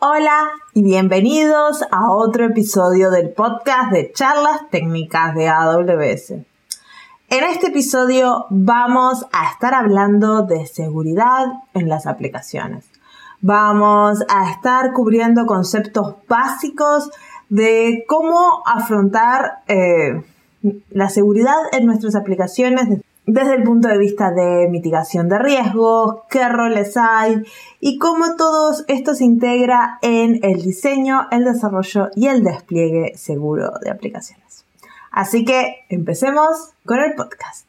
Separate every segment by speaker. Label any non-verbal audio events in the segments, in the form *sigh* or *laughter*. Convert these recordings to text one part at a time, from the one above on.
Speaker 1: Hola y bienvenidos a otro episodio del podcast de charlas técnicas de AWS. En este episodio vamos a estar hablando de seguridad en las aplicaciones. Vamos a estar cubriendo conceptos básicos de cómo afrontar eh, la seguridad en nuestras aplicaciones desde el punto de vista de mitigación de riesgos, qué roles hay y cómo todo esto se integra en el diseño, el desarrollo y el despliegue seguro de aplicaciones. Así que empecemos con el podcast.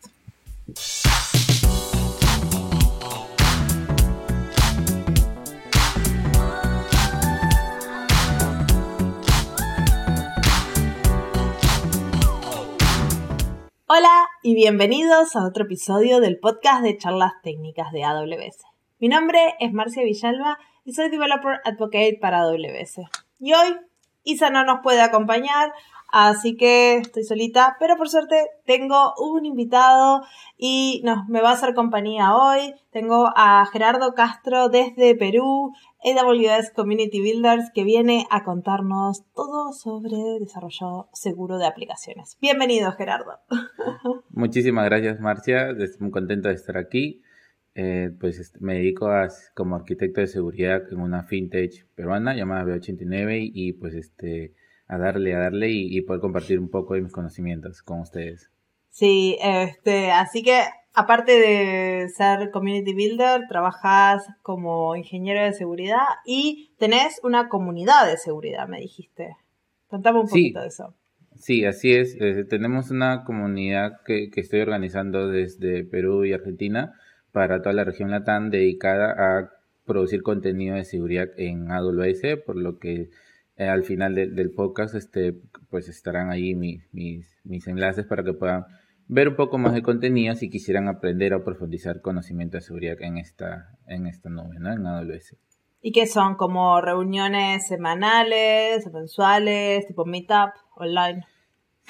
Speaker 1: Hola y bienvenidos a otro episodio del podcast de charlas técnicas de AWS. Mi nombre es Marcia Villalba y soy Developer Advocate para AWS. Y hoy Isa no nos puede acompañar, Así que estoy solita, pero por suerte tengo un invitado y nos, me va a hacer compañía hoy. Tengo a Gerardo Castro desde Perú, AWS Community Builders, que viene a contarnos todo sobre desarrollo seguro de aplicaciones. Bienvenido, Gerardo. *laughs*
Speaker 2: Muchísimas gracias, Marcia. Estoy muy contento de estar aquí. Eh, pues este, me dedico a, como arquitecto de seguridad en una fintech peruana llamada B89 y pues este a darle, a darle y, poder compartir un poco de mis conocimientos con ustedes.
Speaker 1: Sí, este, así que aparte de ser community builder, trabajas como ingeniero de seguridad y tenés una comunidad de seguridad, me dijiste. Contame un poquito de eso.
Speaker 2: Sí, así es. Eh, tenemos una comunidad que, que, estoy organizando desde Perú y Argentina para toda la región Latam dedicada a producir contenido de seguridad en AWS, por lo que eh, al final del podcast, este, pues estarán ahí mis, mis, enlaces para que puedan ver un poco más de contenido si quisieran aprender o profundizar conocimiento de seguridad en esta, en esta nube, ¿no? En AWS.
Speaker 1: ¿Y qué son? ¿Como reuniones semanales, mensuales, tipo meetup online?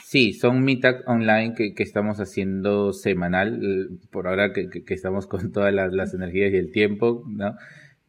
Speaker 2: Sí, son meetup online que, que estamos haciendo semanal, por ahora que, que, estamos con todas las, las, energías y el tiempo, ¿no?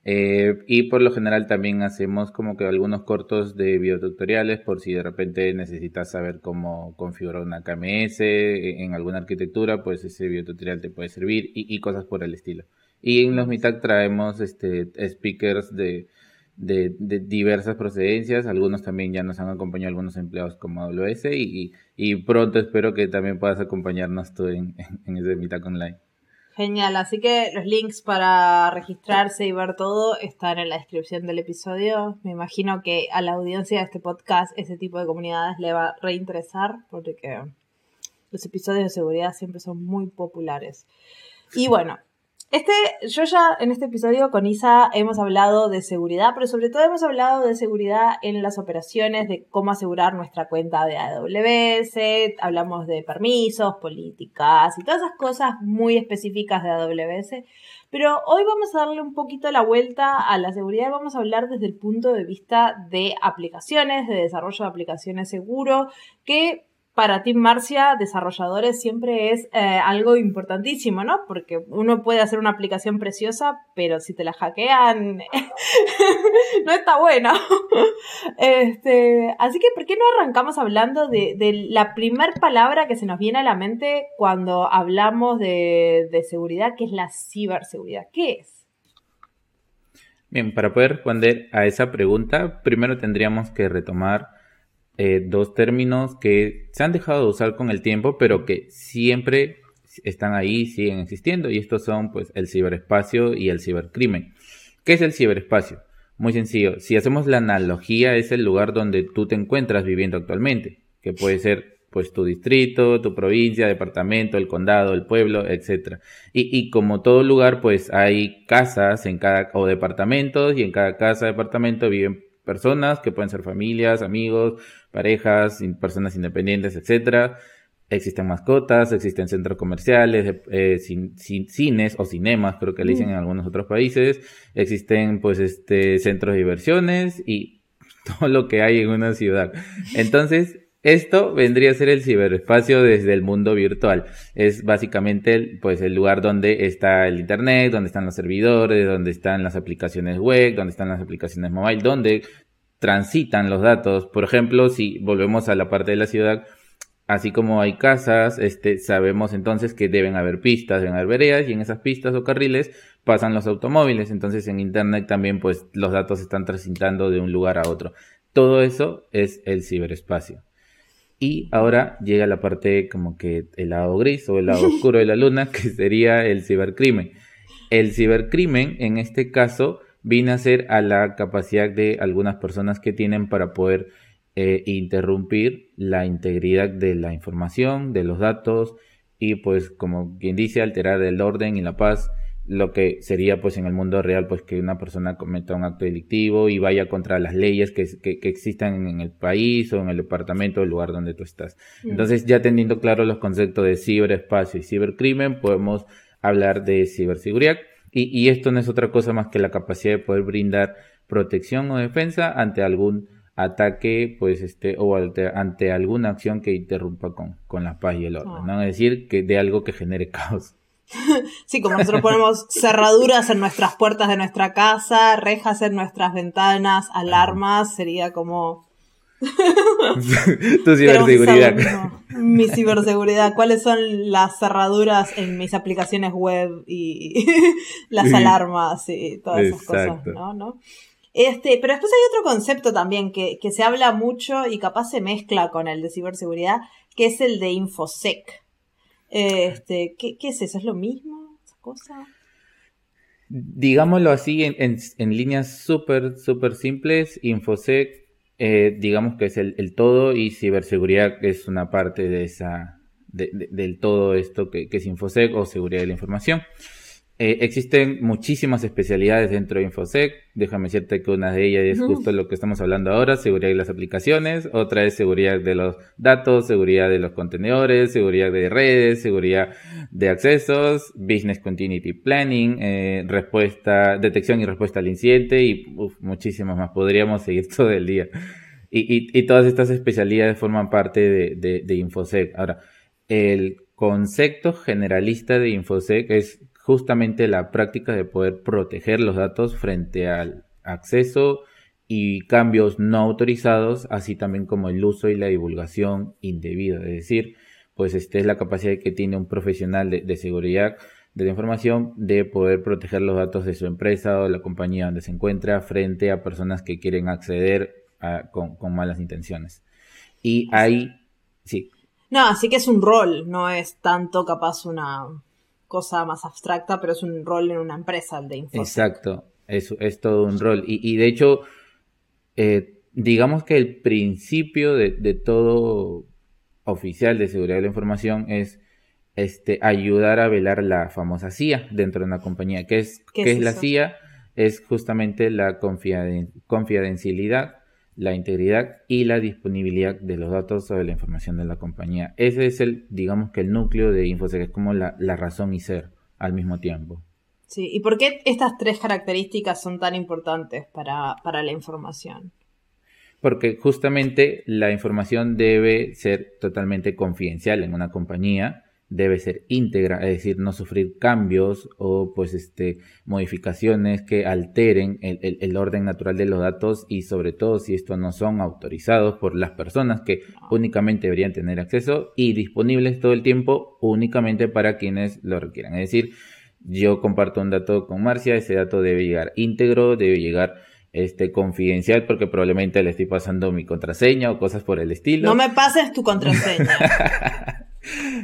Speaker 2: Eh, y por lo general también hacemos como que algunos cortos de videotutoriales por si de repente necesitas saber cómo configurar una KMS en alguna arquitectura, pues ese videotutorial te puede servir y, cosas por el estilo. Y en los Meetup traemos este, speakers de, de, diversas procedencias, algunos también ya nos han acompañado algunos empleados como AWS y, pronto espero que también puedas acompañarnos tú en, en ese Meetup online.
Speaker 1: Genial, así que los links para registrarse y ver todo están en la descripción del episodio. Me imagino que a la audiencia de este podcast ese tipo de comunidades le va a reinteresar porque los episodios de seguridad siempre son muy populares. Y bueno, este, yo ya en este episodio con Isa hemos hablado de seguridad, pero sobre todo hemos hablado de seguridad en las operaciones, de cómo asegurar nuestra cuenta de AWS, hablamos de permisos, políticas y todas esas cosas muy específicas de AWS. Pero hoy vamos a darle un poquito la vuelta a la seguridad y vamos a hablar desde el punto de vista de aplicaciones, de desarrollo de aplicaciones seguro, que para Team Marcia, desarrolladores, siempre es eh, algo importantísimo, ¿no? Porque uno puede hacer una aplicación preciosa, pero si te la hackean, *laughs* no está bueno. *laughs* este, así que, ¿por qué no arrancamos hablando de, la primer palabra que se nos viene a la mente cuando hablamos de, de seguridad, que es la ciberseguridad? ¿Qué es?
Speaker 2: Bien, para poder responder a esa pregunta, primero tendríamos que retomar eh, dos términos que se han dejado de usar con el tiempo, pero que siempre están ahí, siguen existiendo, y estos son pues el ciberespacio y el cibercrimen. ¿Qué es el ciberespacio? Muy sencillo, si hacemos la analogía, es el lugar donde tú te encuentras viviendo actualmente, que puede ser pues tu distrito, tu provincia, departamento, el condado, el pueblo, etc. Y, y, como todo lugar, pues hay casas en cada, o departamentos, y en cada casa, departamento viven personas que pueden ser familias, amigos, parejas, personas independientes, etcétera. Existen mascotas, existen centros comerciales, eh, cines o cinemas, creo que le dicen mm. en algunos otros países. Existen, pues, este, centros de diversiones y *laughs* todo lo que hay en una ciudad. Entonces, Esto vendría a ser el ciberespacio desde el mundo virtual. Es básicamente pues el lugar donde está el internet, donde están los servidores, donde están las aplicaciones web, donde están las aplicaciones mobile, donde transitan los datos. Por ejemplo, si volvemos a la parte de la ciudad, así como hay casas, este, sabemos entonces que deben haber pistas, deben haber veredas y en esas pistas o carriles pasan los automóviles. Entonces en internet también pues los datos están transitando de un lugar a otro. Todo eso es el ciberespacio. Y ahora llega la parte como que el lado gris o el lado oscuro de la luna, que sería el cibercrimen. El cibercrimen, en este caso, viene a ser a la capacidad de algunas personas que tienen para poder eh, interrumpir la integridad de la información, de los datos y pues como quien dice, alterar el orden y la paz lo que sería pues en el mundo real pues que una persona cometa un acto delictivo y vaya contra las leyes que, que, existan en el país o en el departamento o el lugar donde tú estás. Mm. Entonces ya teniendo claro los conceptos de ciberespacio y cibercrimen podemos hablar de ciberseguridad y, y esto no es otra cosa más que la capacidad de poder brindar protección o defensa ante algún ataque pues este o ante, alguna acción que interrumpa con, con la paz y el orden, ¿no? Es decir, que de algo que genere *laughs* caos. *laughs*
Speaker 1: sí, como nosotros ponemos cerraduras en nuestras puertas de nuestra casa, rejas en nuestras ventanas, alarmas, sería como... *laughs*
Speaker 2: tu ciberseguridad.
Speaker 1: mi ciberseguridad. ¿Cuáles son las cerraduras en mis aplicaciones web y *laughs* las alarmas y todas esas cosas, ¿no? Este, pero después hay otro concepto también que, que se habla mucho y capaz se mezcla con el de ciberseguridad, que es el de InfoSec. Este, ¿qué, es eso? ¿Es lo mismo? ¿Esa cosa?
Speaker 2: Digámoslo así, en, en, líneas súper, súper simples, InfoSec, eh, digamos que es el, todo y ciberseguridad es una parte de esa, del todo esto que, que es InfoSec o seguridad de la información. Eh, existen muchísimas especialidades dentro de InfoSec. Déjame decirte que una de ellas es justo lo que estamos hablando ahora, seguridad de las aplicaciones. Otra es seguridad de los datos, seguridad de los contenedores, seguridad de redes, seguridad de accesos, business continuity planning, eh, respuesta, detección y respuesta al incidente y muchísimas más. Podríamos seguir *laughs* todo el día. Y, y, todas estas especialidades forman parte de, de, de InfoSec. Ahora, el concepto generalista de InfoSec es justamente la práctica de poder proteger los datos frente al acceso y cambios no autorizados, así también como el uso y la divulgación indebida. Es decir, pues esta es la capacidad que tiene un profesional de, seguridad de la información de poder proteger los datos de su empresa o de la compañía donde se encuentra frente a personas que quieren acceder con, con malas intenciones. Y ahí, sí.
Speaker 1: No, así que es un rol, no es tanto capaz una cosa más abstracta, pero es un rol en una empresa de info.
Speaker 2: Exacto, es, es todo un rol. Y, y de hecho, eh, digamos que el principio de, de, todo oficial de seguridad de la información es este, ayudar a velar la famosa CIA dentro de una compañía. ¿Qué es, ¿Qué, es, la CIA? Es justamente la confidencialidad la integridad y la disponibilidad de los datos sobre la información de la compañía. Ese es el, digamos que el núcleo de InfoSec, es como la, razón y ser al mismo tiempo.
Speaker 1: Sí, ¿y por qué estas tres características son tan importantes para, para la información?
Speaker 2: Porque justamente la información debe ser totalmente confidencial en una compañía debe ser íntegra, es decir, no sufrir cambios o pues este modificaciones que alteren el, orden natural de los datos y sobre todo si estos no son autorizados por las personas que únicamente deberían tener acceso y disponibles todo el tiempo únicamente para quienes lo requieran. Es decir, yo comparto un dato con Marcia, ese dato debe llegar íntegro, debe llegar este confidencial porque probablemente le estoy pasando mi contraseña o cosas por el estilo.
Speaker 1: No me pases tu contraseña. *laughs*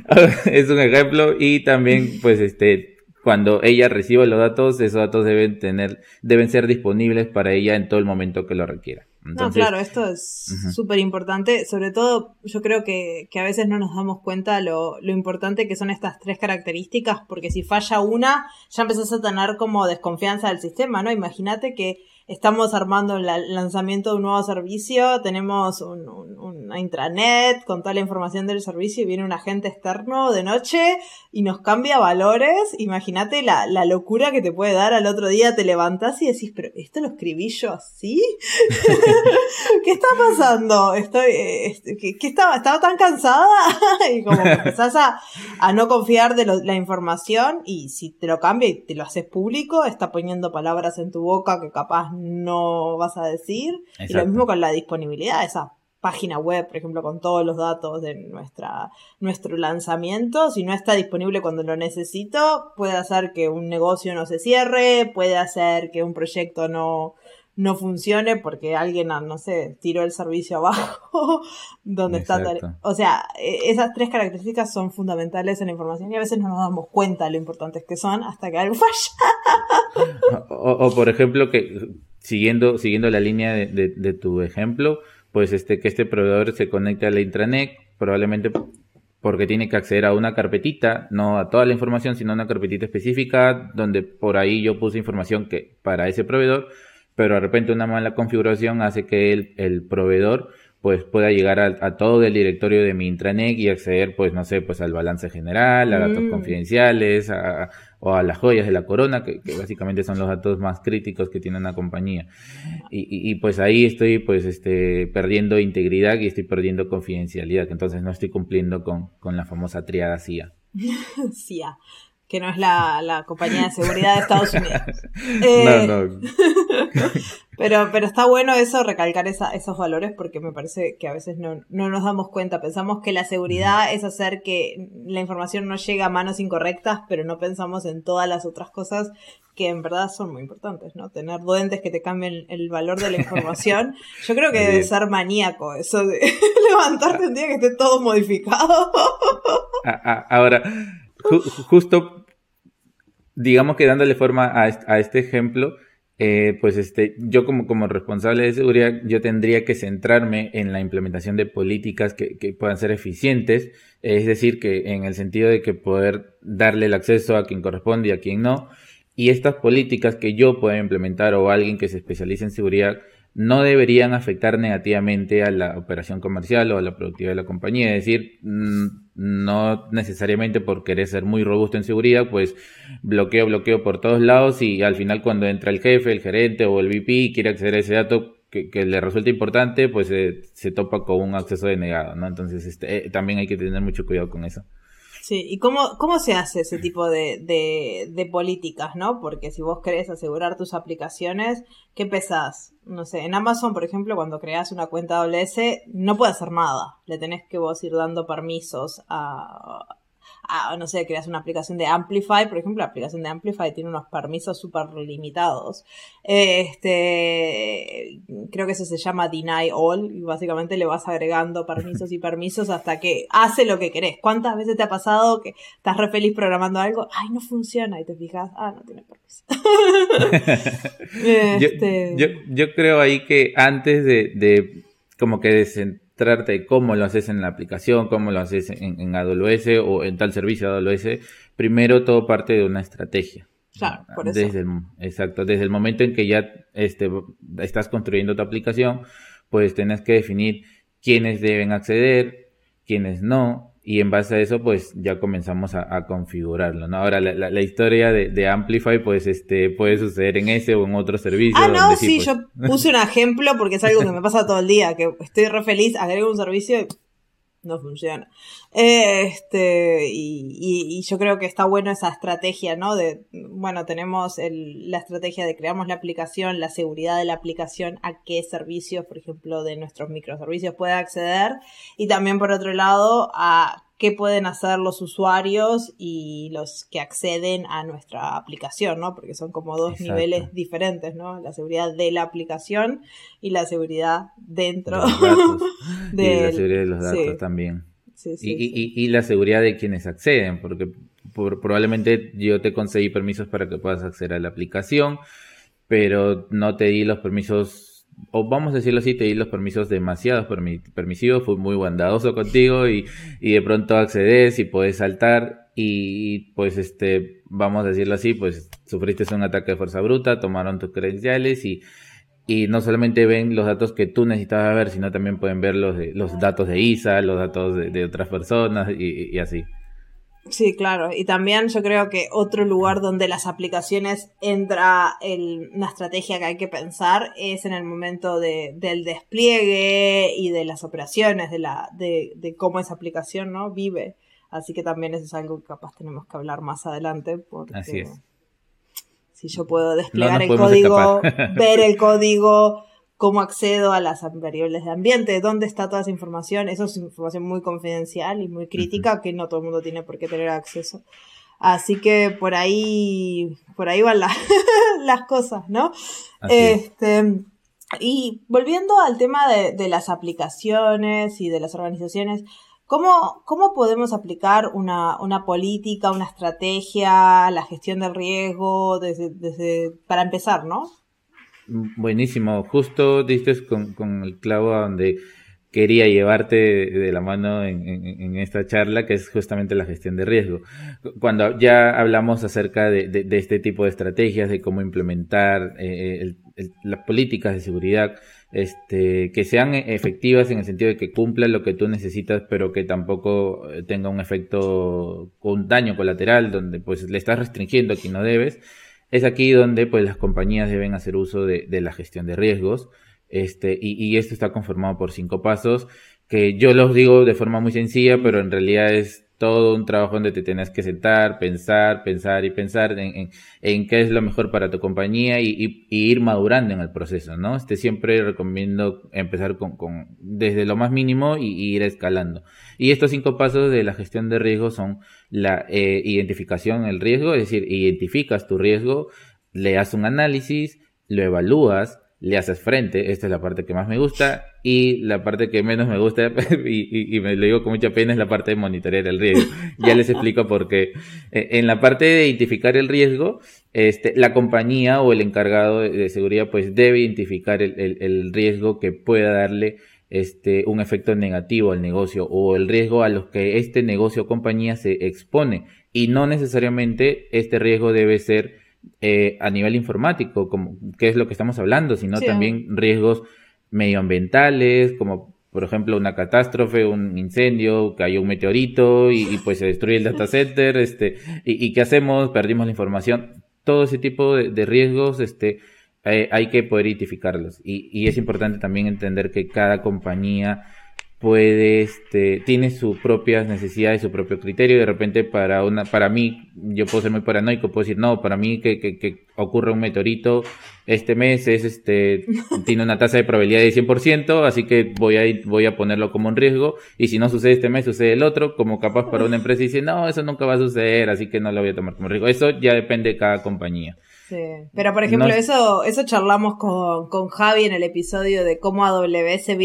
Speaker 1: *laughs*
Speaker 2: es un ejemplo y también pues este cuando ella reciba los datos, esos datos deben tener, deben ser disponibles para ella en todo el momento que lo requiera.
Speaker 1: no, claro, esto es súper importante. Sobre todo, yo creo que, que, a veces no nos damos cuenta lo, lo importante que son estas tres características, porque si falla una, ya empezás a tener como desconfianza del sistema, ¿no? Imagínate que estamos armando el lanzamiento de un nuevo servicio, tenemos un, una intranet con toda la información del servicio y viene un agente externo de noche y nos cambia valores. Imagínate la, la locura que te puede dar al otro día, te levantás y decís, pero esto lo escribí yo así. *laughs* ¿Qué está pasando? Estoy, este, ¿qué, estaba, estaba tan cansada? *laughs* y como que empezás a, a no confiar de la información y si te lo cambia y te lo haces público, está poniendo palabras en tu boca que capaz no vas a decir. Y lo mismo con la disponibilidad, esa página web, por ejemplo, con todos los datos de nuestra, nuestro lanzamiento. Si no está disponible cuando lo necesito, puede hacer que un negocio no se cierre, puede hacer que un proyecto no, no funcione porque alguien, no sé, tiró el servicio *laughs* abajo, donde está O sea, e, esas tres características son fundamentales en la información y a veces no nos damos cuenta de lo importantes que son hasta que algo *laughs* falla.
Speaker 2: o, por ejemplo, que siguiendo, siguiendo la línea de, de, tu ejemplo, pues este, que este proveedor se conecte a la intranet, probablemente porque tiene que acceder a una carpetita, no a toda la información, sino a una carpetita específica, donde por ahí yo puse información que para ese proveedor, pero de repente una mala configuración hace que el, el proveedor pues pueda llegar a, todo el directorio de mi intranet y acceder pues no sé pues al balance general, a datos mm. confidenciales, a, o a las joyas de la corona, que, básicamente son los datos más críticos que tiene una compañía. Y, y, pues ahí estoy pues este perdiendo integridad y estoy perdiendo confidencialidad, entonces no estoy cumpliendo con, con la famosa triada CIA. *laughs*
Speaker 1: CIA que no es la, la, compañía de seguridad de Estados Unidos. *laughs* Eh, no, no. *laughs* pero, pero está bueno eso, recalcar esa, esos valores, porque me parece que a veces no, no nos damos cuenta. Pensamos que la seguridad es hacer que la información no llegue a manos incorrectas, pero no pensamos en todas las otras cosas que en verdad son muy importantes, ¿no? Tener duendes que te cambien el valor de la información. *laughs* Yo creo que debe ser maníaco eso de levantarte un día que esté todo modificado.
Speaker 2: Ahora, justo, digamos que dándole forma a, este ejemplo, eh, pues este, yo como, como responsable de seguridad, yo tendría que centrarme en la implementación de políticas que, puedan ser eficientes, es decir, que en el sentido de que poder darle el acceso a quien corresponde y a quien no, y estas políticas que yo pueda implementar o alguien que se especialice en seguridad no deberían afectar negativamente a la operación comercial o a la productividad de la compañía. Es decir, mm, no necesariamente por querer ser muy robusto en seguridad, pues bloqueo, bloqueo por todos lados y al final cuando entra el jefe, el gerente o el VP y quiere acceder a ese dato que, le resulta importante, pues eh, se topa con un acceso denegado, ¿no? Entonces este, eh, también hay que tener mucho cuidado con eso.
Speaker 1: Sí, ¿y cómo, cómo se hace ese tipo de, de, de, políticas, no? Porque si vos querés asegurar tus aplicaciones, ¿qué pesás? No sé, en Amazon, por ejemplo, cuando creas una cuenta AWS, no puedes hacer nada. Le tenés que vos ir dando permisos a, Ah, no sé, creas una aplicación de Amplify, por ejemplo, la aplicación de Amplify tiene unos permisos súper limitados. Este, creo que eso se llama Deny All, y básicamente le vas agregando permisos y permisos hasta que hace lo que querés. ¿Cuántas veces te ha pasado que estás re feliz programando algo? Ay, no funciona, y te fijas, ah, no tiene permiso. *laughs*
Speaker 2: Este, yo, yo, creo ahí que antes de, de como que de de cómo lo haces en la aplicación, cómo lo haces en, en AWS o en tal servicio AWS, primero todo parte de una estrategia.
Speaker 1: Claro, por eso.
Speaker 2: Desde el, exacto, desde el momento en que ya este, estás construyendo tu aplicación, pues tienes que definir quiénes deben acceder, quiénes no, y en base a eso pues ya comenzamos a, configurarlo, ¿no? Ahora la, la, historia de, de, Amplify pues este puede suceder en ese o en otro servicio.
Speaker 1: Ah, no, sí, pues yo puse un ejemplo porque es algo que me *laughs* pasa todo el día, que estoy re feliz, agrego un servicio y no funciona. Este, y, y, yo creo que está bueno esa estrategia, ¿no? De, bueno, tenemos el, la estrategia de creamos la aplicación, la seguridad de la aplicación, a qué servicios, por ejemplo, de nuestros microservicios puede acceder, y también por otro lado, a qué pueden hacer los usuarios y los que acceden a nuestra aplicación, ¿no? Porque son como dos niveles diferentes, ¿no? La seguridad de la aplicación y la seguridad dentro
Speaker 2: de *laughs* la seguridad de los datos también. y, y, la seguridad de quienes acceden, porque probablemente yo te conseguí permisos para que puedas acceder a la aplicación, pero no te di los permisos o vamos a decirlo así, te di los permisos demasiados permisivos, fui muy bondadoso contigo y, y de pronto accedes y puedes saltar y pues este, vamos a decirlo así, pues sufriste un ataque de fuerza bruta, tomaron tus credenciales y, y no solamente ven los datos que tú necesitabas ver, sino también pueden ver los, de, los datos de ISA, los datos de, otras personas y, así.
Speaker 1: Sí, claro. Y también yo creo que otro lugar donde las aplicaciones entra el, una estrategia que hay que pensar es en el momento de, del despliegue y de las operaciones, de, la, de, de cómo esa aplicación ¿no? vive. Así que también eso es algo que capaz tenemos que hablar más adelante. Porque...
Speaker 2: Así es
Speaker 1: si yo puedo desplegar el código, *laughs* ver el código, cómo accedo a las variables de ambiente, dónde está toda esa información. Eso es información muy confidencial y muy crítica que no todo el mundo tiene por qué tener acceso. Así que por ahí, por ahí van *laughs* las cosas, ¿no? este, y volviendo al tema de, de, las aplicaciones y de las organizaciones, ¿Cómo, ¿Cómo podemos aplicar una, una, política, una estrategia, la gestión del riesgo, desde, desde, para empezar, no?
Speaker 2: Buenísimo, justo diste con, con el clavo a donde quería llevarte de la mano en, esta charla, que es justamente la gestión de riesgo. Cuando ya hablamos acerca de, este tipo de estrategias, de cómo implementar eh, las políticas de seguridad, este, que sean efectivas en el sentido de que cumplan lo que tú necesitas, pero que tampoco eh, tenga un efecto, un daño colateral, donde pues le estás restringiendo a quien no debes, es aquí donde pues las compañías deben hacer uso de, de la gestión de riesgos, este, y, y esto está conformado por cinco pasos, que yo los digo de forma muy sencilla, pero en realidad es todo un trabajo donde te tienes que sentar, pensar, pensar y pensar en, en, qué es lo mejor para tu compañía y, ir madurando en el proceso, ¿no? Este siempre recomiendo empezar con, con desde lo más mínimo y, ir escalando. Y estos cinco pasos de la gestión de riesgo son la eh, identificación del riesgo, es decir, identificas tu riesgo, le das un análisis, lo evalúas, le haces frente, esta es la parte que más me gusta, y la parte que menos me gusta, *laughs* y, me lo digo con mucha pena, es la parte de monitorear el riesgo. ya les explico por qué. Eh, en la parte de identificar el riesgo, este, la compañía o el encargado de, seguridad pues debe identificar el, riesgo que pueda darle este, un efecto negativo al negocio o el riesgo a los que este negocio o compañía se expone. Y no necesariamente este riesgo debe ser eh, a nivel informático, como qué es lo que estamos hablando, sino también riesgos medioambientales, como por ejemplo una catástrofe, un incendio, cayó un meteorito y, pues se destruye el data *laughs* center, este, y, qué hacemos, perdimos la información, todo ese tipo de, riesgos, este, eh, hay que poder identificarlos. Y, y es importante también entender que cada compañía puede, este, tiene sus propias necesidades, su propio criterio. De repente, para una, para mí, yo puedo ser muy paranoico, puedo decir, no, para mí que, que, que ocurra un meteorito este mes es, este, *laughs* tiene una tasa de probabilidad de 100%, así que voy a, voy a ponerlo como un riesgo. Y si no sucede este mes, sucede el otro. Como capaz para una empresa dice, no, eso nunca va a suceder, así que no lo voy a tomar como riesgo. Eso ya depende de cada compañía.
Speaker 1: Sí. Pero por ejemplo, eso, eso charlamos con, con Javi en el episodio de cómo AWS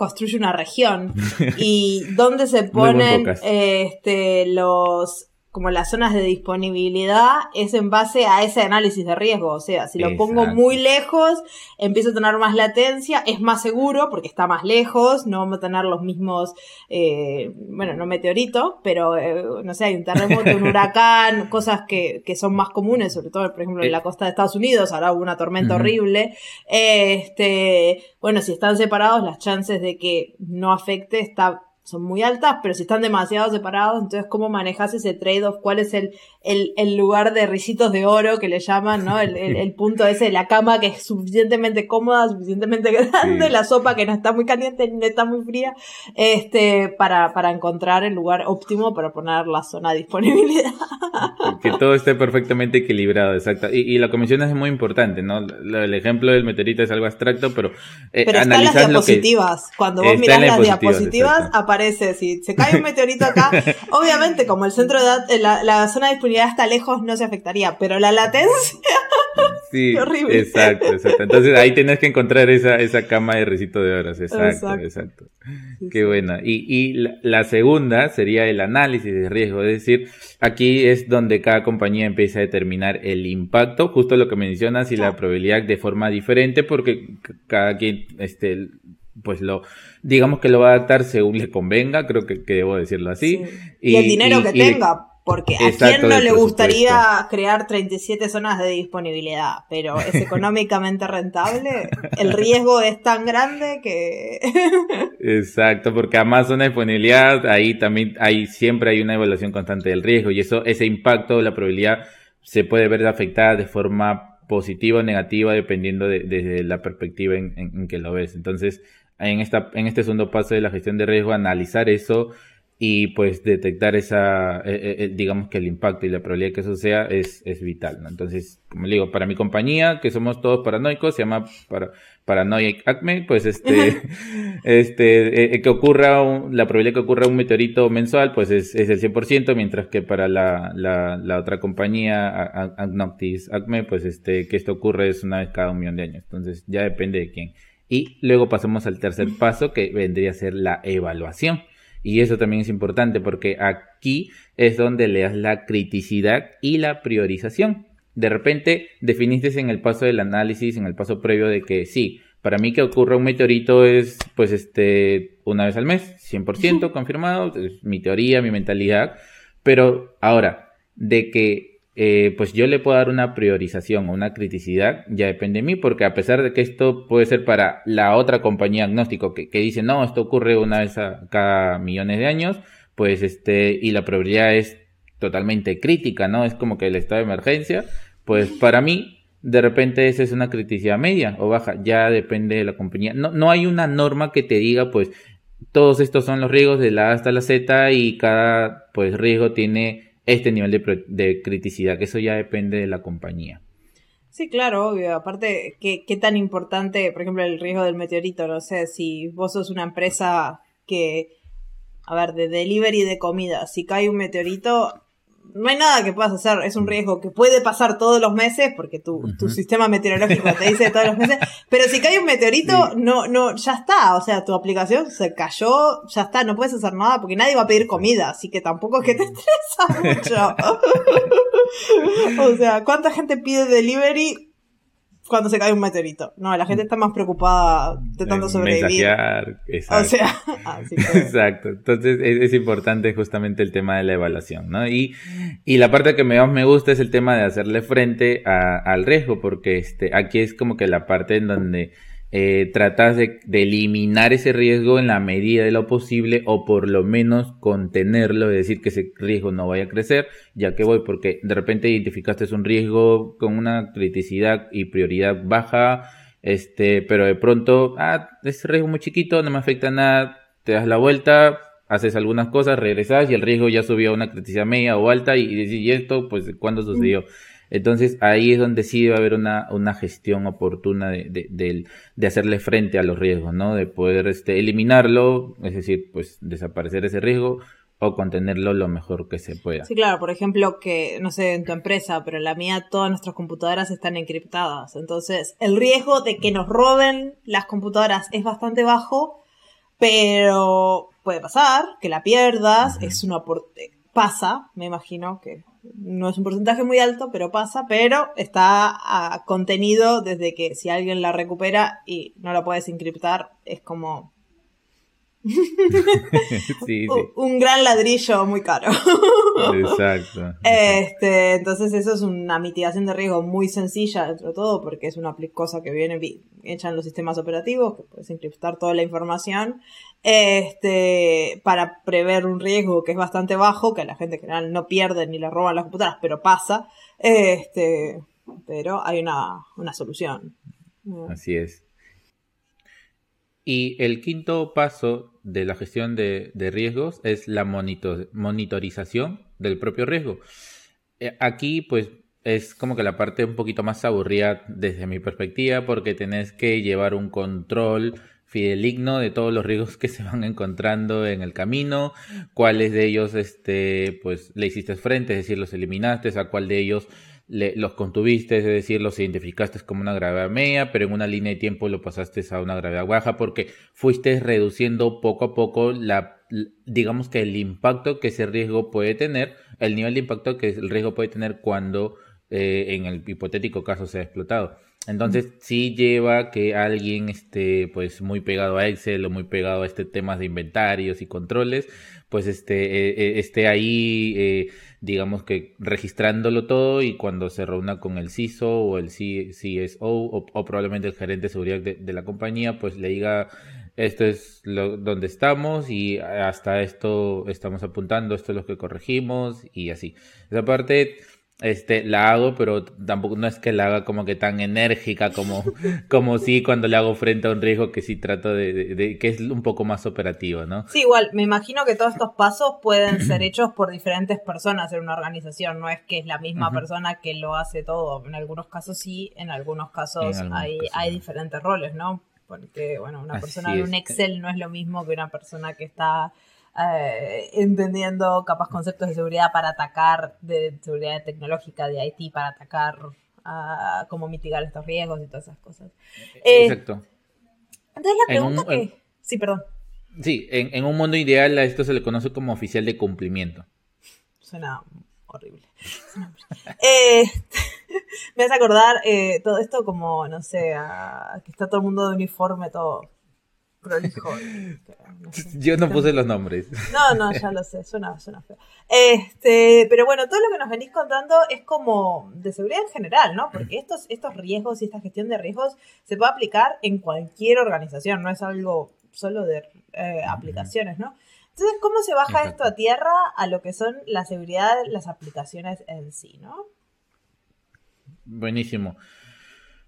Speaker 1: construye una región. *laughs* Y dónde se ponen este, los como las zonas de disponibilidad es en base a ese análisis de riesgo. O sea, si lo pongo muy lejos, empiezo a tener más latencia, es más seguro porque está más lejos, no vamos a tener los mismos, eh, bueno, no meteoritos, pero eh, no sé, hay un terremoto, un *laughs* huracán, cosas que, que son más comunes, sobre todo, por ejemplo, en la eh. costa de Estados Unidos, ahora hubo una tormenta horrible. Este, bueno, si están separados, las chances de que no afecte está son muy altas, pero si están demasiado separados, entonces cómo manejas ese trade-off, cuál es el, el, el, lugar de risitos de oro que le llaman, ¿no? El, el, punto ese de la cama que es suficientemente cómoda, suficientemente *laughs* grande, la sopa que no está muy caliente ni está muy fría, este, para, para encontrar el lugar óptimo para poner la zona de disponibilidad.
Speaker 2: Que todo esté perfectamente equilibrado, exacto. Y, y la comisión es muy importante, ¿no? El ejemplo del meteorito es algo abstracto, pero,
Speaker 1: eh, pero está en las diapositivas. Cuando vos mirás las diapositivas, aparece, si se cae un meteorito acá, *laughs* obviamente como el centro de la, la zona de disponibilidad está lejos, no se afectaría, pero la latencia... *laughs*
Speaker 2: Sí, *laughs* exacto, exacto. Entonces ahí tienes que encontrar esa, esa cama de recito de horas, exacto, exacto. Qué buena. Y, y la, segunda sería el análisis de riesgo, es decir, aquí es donde cada compañía empieza a determinar el impacto, justo lo que mencionas, y la probabilidad de forma diferente, porque cada quien, este, pues lo, digamos que lo va a adaptar según le convenga, creo que, debo decirlo así.
Speaker 1: Y, el dinero que tenga, Porque a quién no le gustaría crear 37 zonas de disponibilidad, pero es *laughs* económicamente rentable, el riesgo es tan grande que... *laughs*
Speaker 2: Exacto, porque a más zona de disponibilidad, ahí también hay, siempre hay una evaluación constante del riesgo y eso, ese impacto, la probabilidad se puede ver afectada de forma positiva o negativa dependiendo de, desde la perspectiva en, en, que lo ves. Entonces, en, esta, en este segundo paso de la gestión de riesgo, analizar eso y pues detectar esa, eh, eh, eh, digamos que el impacto y la probabilidad que eso sea es, es vital, ¿no? Entonces, como le digo, para mi compañía, que somos todos paranoicos, se llama para, Paranoic Acme, pues este, *laughs* este, que ocurra, la probabilidad que ocurra un meteorito mensual, pues es, es el 100%, mientras que para la, la, la otra compañía, Agnoctis Acme, pues este, que esto ocurre es una vez cada un millón de años. Entonces, ya depende de quién. Y luego pasamos al tercer paso, que vendría a ser la evaluación. Y eso también es importante porque aquí es donde le das la criticidad y la priorización. De repente definiste en el paso del análisis, en el paso previo de que sí, para mí que ocurra un meteorito es pues este una vez al mes, 100% confirmado, es mi teoría, mi mentalidad, pero ahora de que eh, pues yo le puedo dar una priorización o una criticidad, ya depende de mí, porque a pesar de que esto puede ser para la otra compañía agnóstico que, dice, no, esto ocurre una vez a cada millones de años, pues este, y la probabilidad es totalmente crítica, ¿no? Es como que el estado de emergencia, pues para mí, de repente esa es una criticidad media o baja, ya depende de la compañía. No, no hay una norma que te diga, pues, todos estos son los riesgos de la A hasta la Z y cada, pues, riesgo tiene este nivel de, criticidad, que eso ya depende de la compañía.
Speaker 1: Sí, claro, obvio. Aparte, ¿qué, ¿qué, tan importante, por ejemplo, el riesgo del meteorito? No sé, si vos sos una empresa que, a ver, de delivery de comida, si cae un meteorito, no hay nada que puedas hacer, es un riesgo que puede pasar todos los meses, porque tu, tu sistema meteorológico te dice todos los meses, *laughs* pero si cae un meteorito, no, no, ya está, o sea, tu aplicación se cayó, ya está, no puedes hacer nada porque nadie va a pedir comida, así que tampoco es que te estresa mucho. *laughs* *laughs* o sea, ¿cuánta gente pide delivery cuando se cae un meteorito. No, la gente está más preocupada intentando sobrevivir.
Speaker 2: exacto. O sea, *laughs* exacto. Entonces es, importante justamente el tema de la evaluación, ¿no? Y, y la parte que más me gusta es el tema de hacerle frente al riesgo, porque este, aquí es como que la parte en donde eh, tratas de, eliminar ese riesgo en la medida de lo posible o por lo menos contenerlo, es decir, que ese riesgo no vaya a crecer, ya que voy, porque de repente identificaste un riesgo con una criticidad y prioridad baja, este, pero de pronto, ah, ese riesgo muy chiquito, no me afecta nada, te das la vuelta, haces algunas cosas, regresas y el riesgo ya subió a una criticidad media o alta y, y, y esto, pues, ¿cuándo sucedió? Entonces ahí es donde sí va a haber una, una gestión oportuna de, de, de, hacerle frente a los riesgos, ¿no? De poder este, eliminarlo, es decir, pues desaparecer ese riesgo o contenerlo lo mejor que se pueda.
Speaker 1: Sí, claro, por ejemplo, que, no sé, en tu empresa, pero en la mía todas nuestras computadoras están encriptadas. Entonces, el riesgo de que nos roben las computadoras es bastante bajo, pero puede pasar, que la pierdas, es una pasa, me imagino que no es un porcentaje muy alto, pero pasa, pero está ah, contenido desde que si alguien la recupera y no la puedes encriptar, es como *laughs* un gran ladrillo muy caro.
Speaker 2: exacto. *laughs*
Speaker 1: Este, entonces eso es una mitigación de riesgo muy sencilla dentro de todo porque es una cosa que viene hecha en los sistemas operativos, que puedes encriptar toda la información este, para prever un riesgo que es bastante bajo, que la gente en general no pierde ni le roban las computadoras, pero pasa, este, pero hay una, una solución.
Speaker 2: Así es. Y el quinto paso de la gestión de, riesgos es la monitorización del propio riesgo. Eh, aquí, pues, es como que la parte un poquito más aburrida desde mi perspectiva, porque tenés que llevar un control fideligno de todos los riesgos que se van encontrando en el camino, cuáles de ellos este pues le hiciste frente, es decir, los eliminaste, a cuál de ellos los contuviste, es decir, los identificaste como una gravedad media, pero en una línea de tiempo lo pasaste a una gravedad baja porque fuiste reduciendo poco a poco la digamos que el impacto que ese riesgo puede tener, el nivel de impacto que el riesgo puede tener cuando eh, en el hipotético caso sea explotado. Entonces sí lleva que alguien esté pues muy pegado a Excel o muy pegado a este tema de inventarios y controles, pues este, eh, eh, esté ahí, eh, digamos que registrándolo todo y cuando se reúna con el CISO o el CSO o, probablemente el gerente de seguridad de, la compañía, pues le diga esto es lo, donde estamos y hasta esto estamos apuntando, esto es lo que corregimos y así. Esa parte este, la hago, pero tampoco no es que la haga como que tan enérgica como, *laughs* como si cuando le hago frente a un riesgo que sí trato de, que es un poco más operativo, ¿no?
Speaker 1: Sí, igual, me imagino que todos estos pasos pueden ser hechos por diferentes personas en una organización, no es que es la misma persona que lo hace todo, en algunos casos sí, en algunos casos, hay, hay diferentes roles, ¿no? Porque, bueno, una persona de un Excel no es lo mismo que una persona que está eh, entendiendo capaz conceptos de seguridad para atacar, de seguridad tecnológica, de IT para atacar, uh, cómo mitigar estos riesgos y todas esas cosas.
Speaker 2: Eh, Exacto.
Speaker 1: Entonces la pregunta que... Sí, perdón.
Speaker 2: Sí, en, en, un mundo ideal a esto se le conoce como oficial de cumplimiento.
Speaker 1: Suena horrible. *laughs* eh, *laughs* me hace acordar eh, todo esto como, no sé, que está todo el mundo de uniforme, todo prolijo. *laughs*
Speaker 2: Yo no puse los nombres.
Speaker 1: No, no, ya lo sé, suena, suena feo. Este, pero bueno, todo lo que nos venís contando es como de seguridad en general, ¿no? Porque estos, estos riesgos y esta gestión de riesgos se puede aplicar en cualquier organización, no es algo solo de eh, aplicaciones, ¿no? Entonces, ¿cómo se baja esto a tierra a lo que son la seguridad, las aplicaciones en sí, ¿no?
Speaker 2: Buenísimo.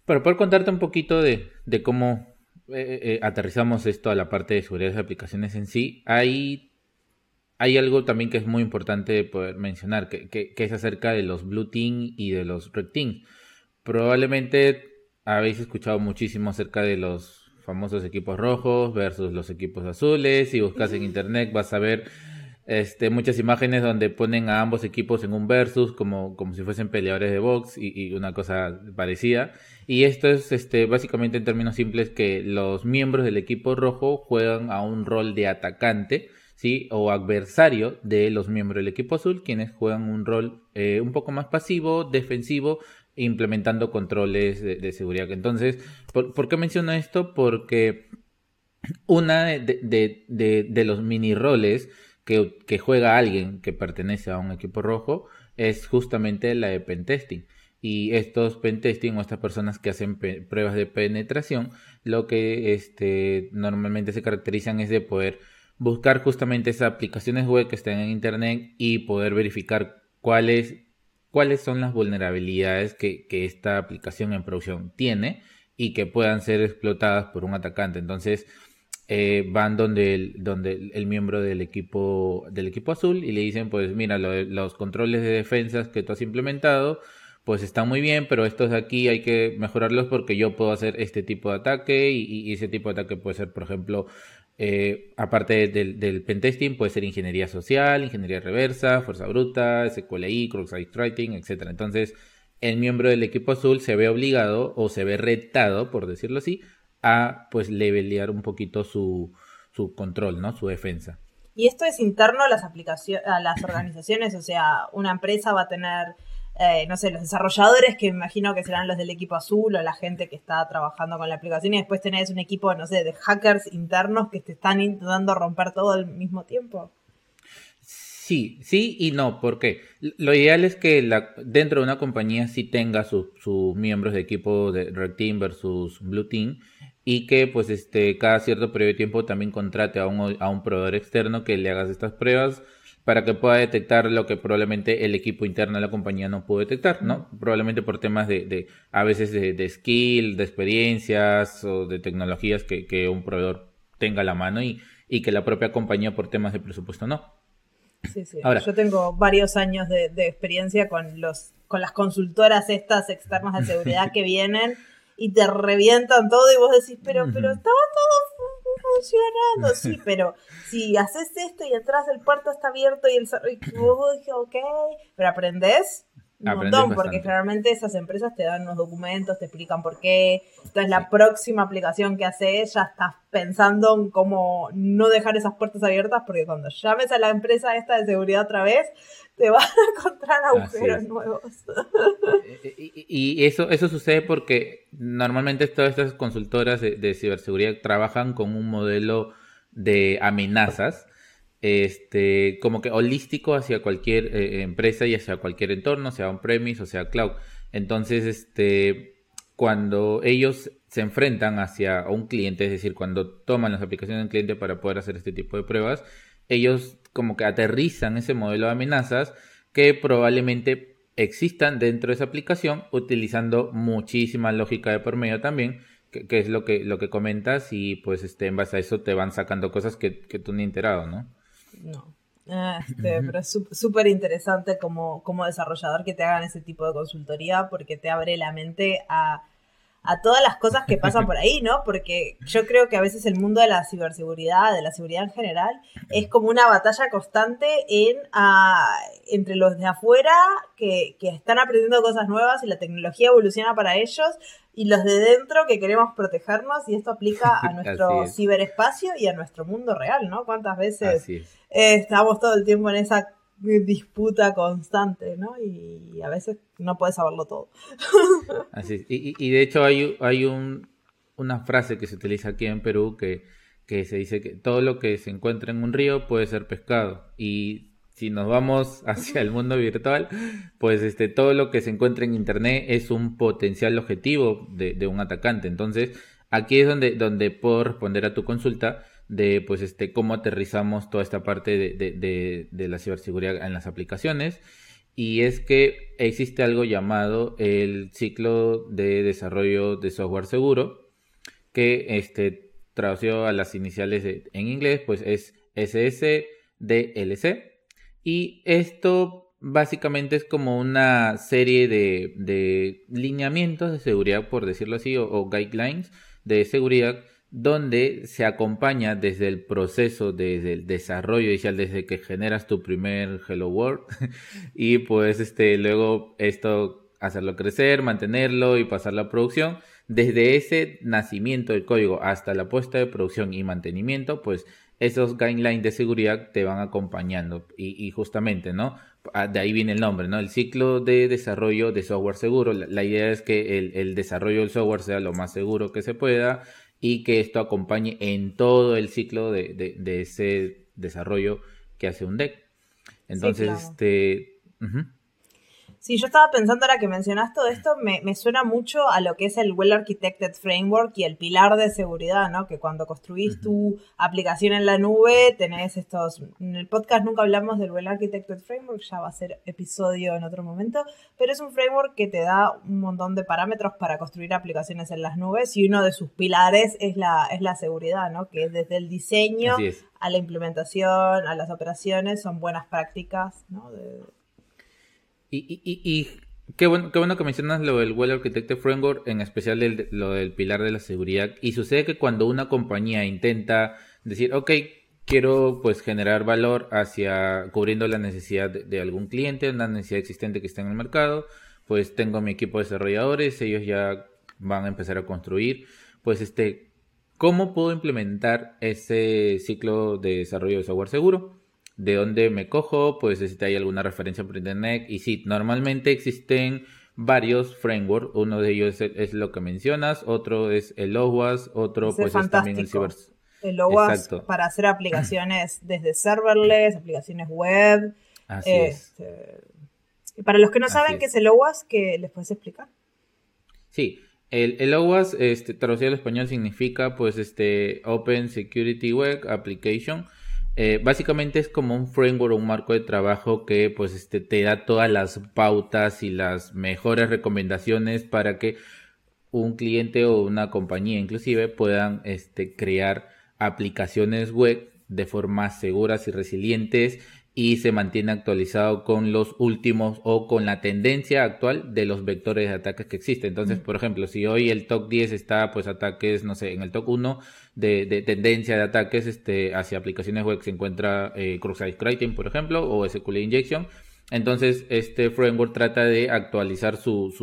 Speaker 2: Para poder contarte un poquito de, de cómo eh, eh, aterrizamos esto a la parte de seguridad de aplicaciones en sí, hay, hay algo también que es muy importante poder mencionar, que, que, es acerca de los Blue Team y de los Red Team. Probablemente habéis escuchado muchísimo acerca de los famosos equipos rojos versus los equipos azules. Si buscas en internet vas a ver este, muchas imágenes donde ponen a ambos equipos en un versus como, como si fuesen peleadores de box y, una cosa parecida. Y esto es este, básicamente en términos simples que los miembros del equipo rojo juegan a un rol de atacante. ¿sí? o adversario de los miembros del equipo azul, quienes juegan un rol eh, un poco más pasivo, defensivo, implementando controles de, seguridad. Entonces, ¿por, qué menciono esto? Porque una de, de los mini roles que, juega alguien que pertenece a un equipo rojo es justamente la de pentesting. Y estos pentesting o estas personas que hacen pruebas de penetración, lo que este, normalmente se caracterizan es de poder buscar justamente esas aplicaciones web que estén en internet y poder verificar cuáles, cuáles son las vulnerabilidades que, que esta aplicación en producción tiene y que puedan ser explotadas por un atacante. Entonces, eh, van donde, el, donde el, miembro del equipo, del equipo azul y le dicen, pues mira, los controles de defensas que tú has implementado, pues están muy bien, pero estos de aquí hay que mejorarlos porque yo puedo hacer este tipo de ataque y, ese tipo de ataque puede ser, por ejemplo, eh, aparte del, del, pentesting, puede ser ingeniería social, ingeniería reversa, fuerza bruta, SQLI, cross-site writing, etc. Entonces, el miembro del equipo azul se ve obligado o se ve retado, por decirlo así, a pues levelear un poquito su, su control, ¿no? Su defensa.
Speaker 1: Y esto es interno a las aplicaciones, a las *clears throat* organizaciones, o sea, una empresa va a tener, eh, no sé, los desarrolladores que me imagino que serán los del equipo azul o la gente que está trabajando con la aplicación y después tenés un equipo, no sé, de hackers internos que te están intentando romper todo al mismo tiempo.
Speaker 2: Sí, sí y no, porque lo ideal es que la, dentro de una compañía sí tenga sus miembros de equipo de Red Team versus Blue Team y que pues este cada cierto periodo de tiempo también contrate a un, a un proveedor externo que le haga estas pruebas para que pueda detectar lo que probablemente el equipo interno de la compañía no pudo detectar, ¿no? Probablemente por temas de, de a veces de, de, skill, de experiencias o de tecnologías que, que un proveedor tenga a la mano y, y que la propia compañía por temas de presupuesto no.
Speaker 1: Sí, sí. Ahora, Yo tengo varios años de, de experiencia con los con las consultoras estas externas de seguridad que vienen y te revientan todo y vos decís, pero, pero estaba todo funcionando, sí, *laughs* pero si haces esto y entras, el puerto está abierto y el y vos dije, ok, pero aprendes un montón, porque generalmente esas empresas te dan unos documentos, te explican por qué. Entonces, la próxima aplicación que haces ya estás pensando en cómo no dejar esas puertas abiertas, porque cuando llames a la empresa esta de seguridad otra vez, te van a encontrar agujeros nuevos.
Speaker 2: Y, eso, eso sucede porque normalmente todas estas consultoras de ciberseguridad trabajan con un modelo de amenazas este, como que holístico hacia cualquier eh, empresa y hacia cualquier entorno, sea on-premise o sea cloud. Entonces, este, cuando ellos se enfrentan hacia un cliente, es decir, cuando toman las aplicaciones de un cliente para poder hacer este tipo de pruebas, ellos como que aterrizan ese modelo de amenazas que probablemente existan dentro de esa aplicación utilizando muchísima lógica de por medio también, que, es lo que, lo que comentas y pues este, en base a eso te van sacando cosas que, que tú ni enterado, ¿no?
Speaker 1: No. Este, pero es súper interesante como, como desarrollador que te hagan ese tipo de consultoría porque te abre la mente a, a todas las cosas que pasan por *laughs* ahí, ¿no? Porque yo creo que a veces el mundo de la ciberseguridad, de la seguridad en general, es como una batalla constante en, entre los de afuera que, que están aprendiendo cosas nuevas y la tecnología evoluciona para ellos y los de dentro que queremos protegernos y esto aplica a *laughs* nuestro ciberespacio y a nuestro mundo real, ¿no? ¿Cuántas veces estamos todo el tiempo en esa disputa constante, ¿no? Y a veces no puedes saberlo todo. *laughs*
Speaker 2: Así Y, y, de hecho hay, hay un, una frase que se utiliza aquí en Perú que, que se dice que todo lo que se encuentra en un río puede ser pescado y si nos vamos *laughs* hacia el mundo virtual, pues este, todo lo que se encuentra en Internet es un potencial objetivo de, un atacante. Entonces, aquí es donde, donde puedo responder a tu consulta de pues este cómo aterrizamos toda esta parte de, de, la ciberseguridad en las aplicaciones. Y es que existe algo llamado el ciclo de desarrollo de software seguro que este traducido a las iniciales en inglés pues es SSDLC y esto básicamente es como una serie de, lineamientos de seguridad, por decirlo así, o, guidelines de seguridad, donde se acompaña desde el proceso, desde el desarrollo inicial, desde que generas tu primer Hello World, *laughs* y pues este, luego esto hacerlo crecer, mantenerlo y pasar la producción. Desde ese nacimiento del código hasta la puesta de producción y mantenimiento, pues esos guidelines de seguridad te van acompañando y, justamente, ¿no? Ah, de ahí viene el nombre, ¿no? El ciclo de desarrollo de software seguro. La, idea es que el, desarrollo del software sea lo más seguro que se pueda y que esto acompañe en todo el ciclo de, ese desarrollo que hace un deck. Entonces, este...
Speaker 1: Sí, yo estaba pensando ahora que mencionas todo esto, me, me, suena mucho a lo que es el Well Architected Framework y el pilar de seguridad, ¿no? Que cuando construís tu aplicación en la nube, tenés estos... En el podcast nunca hablamos del Well Architected Framework, ya va a ser episodio en otro momento, pero es un framework que te da un montón de parámetros para construir aplicaciones en las nubes y uno de sus pilares es la, es la seguridad, ¿no? Que desde el diseño a la implementación, a las operaciones, son buenas prácticas, ¿no? De,
Speaker 2: y, y, y qué, bueno, qué bueno que mencionas lo del Well Architected Framework, en especial lo del pilar de la seguridad. Y sucede que cuando una compañía intenta decir, ok, quiero pues generar valor hacia cubriendo la necesidad de, algún cliente, una necesidad existente que está en el mercado, pues tengo mi equipo de desarrolladores, ellos ya van a empezar a construir, pues este, ¿cómo puedo implementar ese ciclo de desarrollo de software seguro? De dónde me cojo, pues si hay alguna referencia por internet. Y sí, normalmente existen varios frameworks. Uno de ellos es, lo que mencionas, otro es el OWASP, otro pues es también el Cyber.
Speaker 1: El OWASP para hacer aplicaciones desde serverless, aplicaciones web. Así es. Este, para los que no saben qué es el OWASP, ¿qué les puedes explicar?
Speaker 2: Sí, el, el OWASP, este, traducido al español, significa pues este Open Security Web Application. Eh, básicamente es como un framework o un marco de trabajo que pues este, te da todas las pautas y las mejores recomendaciones para que un cliente o una compañía inclusive puedan este, crear aplicaciones web de forma seguras y resilientes y se mantiene actualizado con los últimos o con la tendencia actual de los vectores de ataques que existen. Entonces, por ejemplo, si hoy el TOC 10 está, pues ataques, no sé, en el TOC 1 de, tendencia de ataques este, hacia aplicaciones web se encuentra eh, Cross-Site Scripting, por ejemplo, o SQL Injection. Entonces, este framework trata de actualizar sus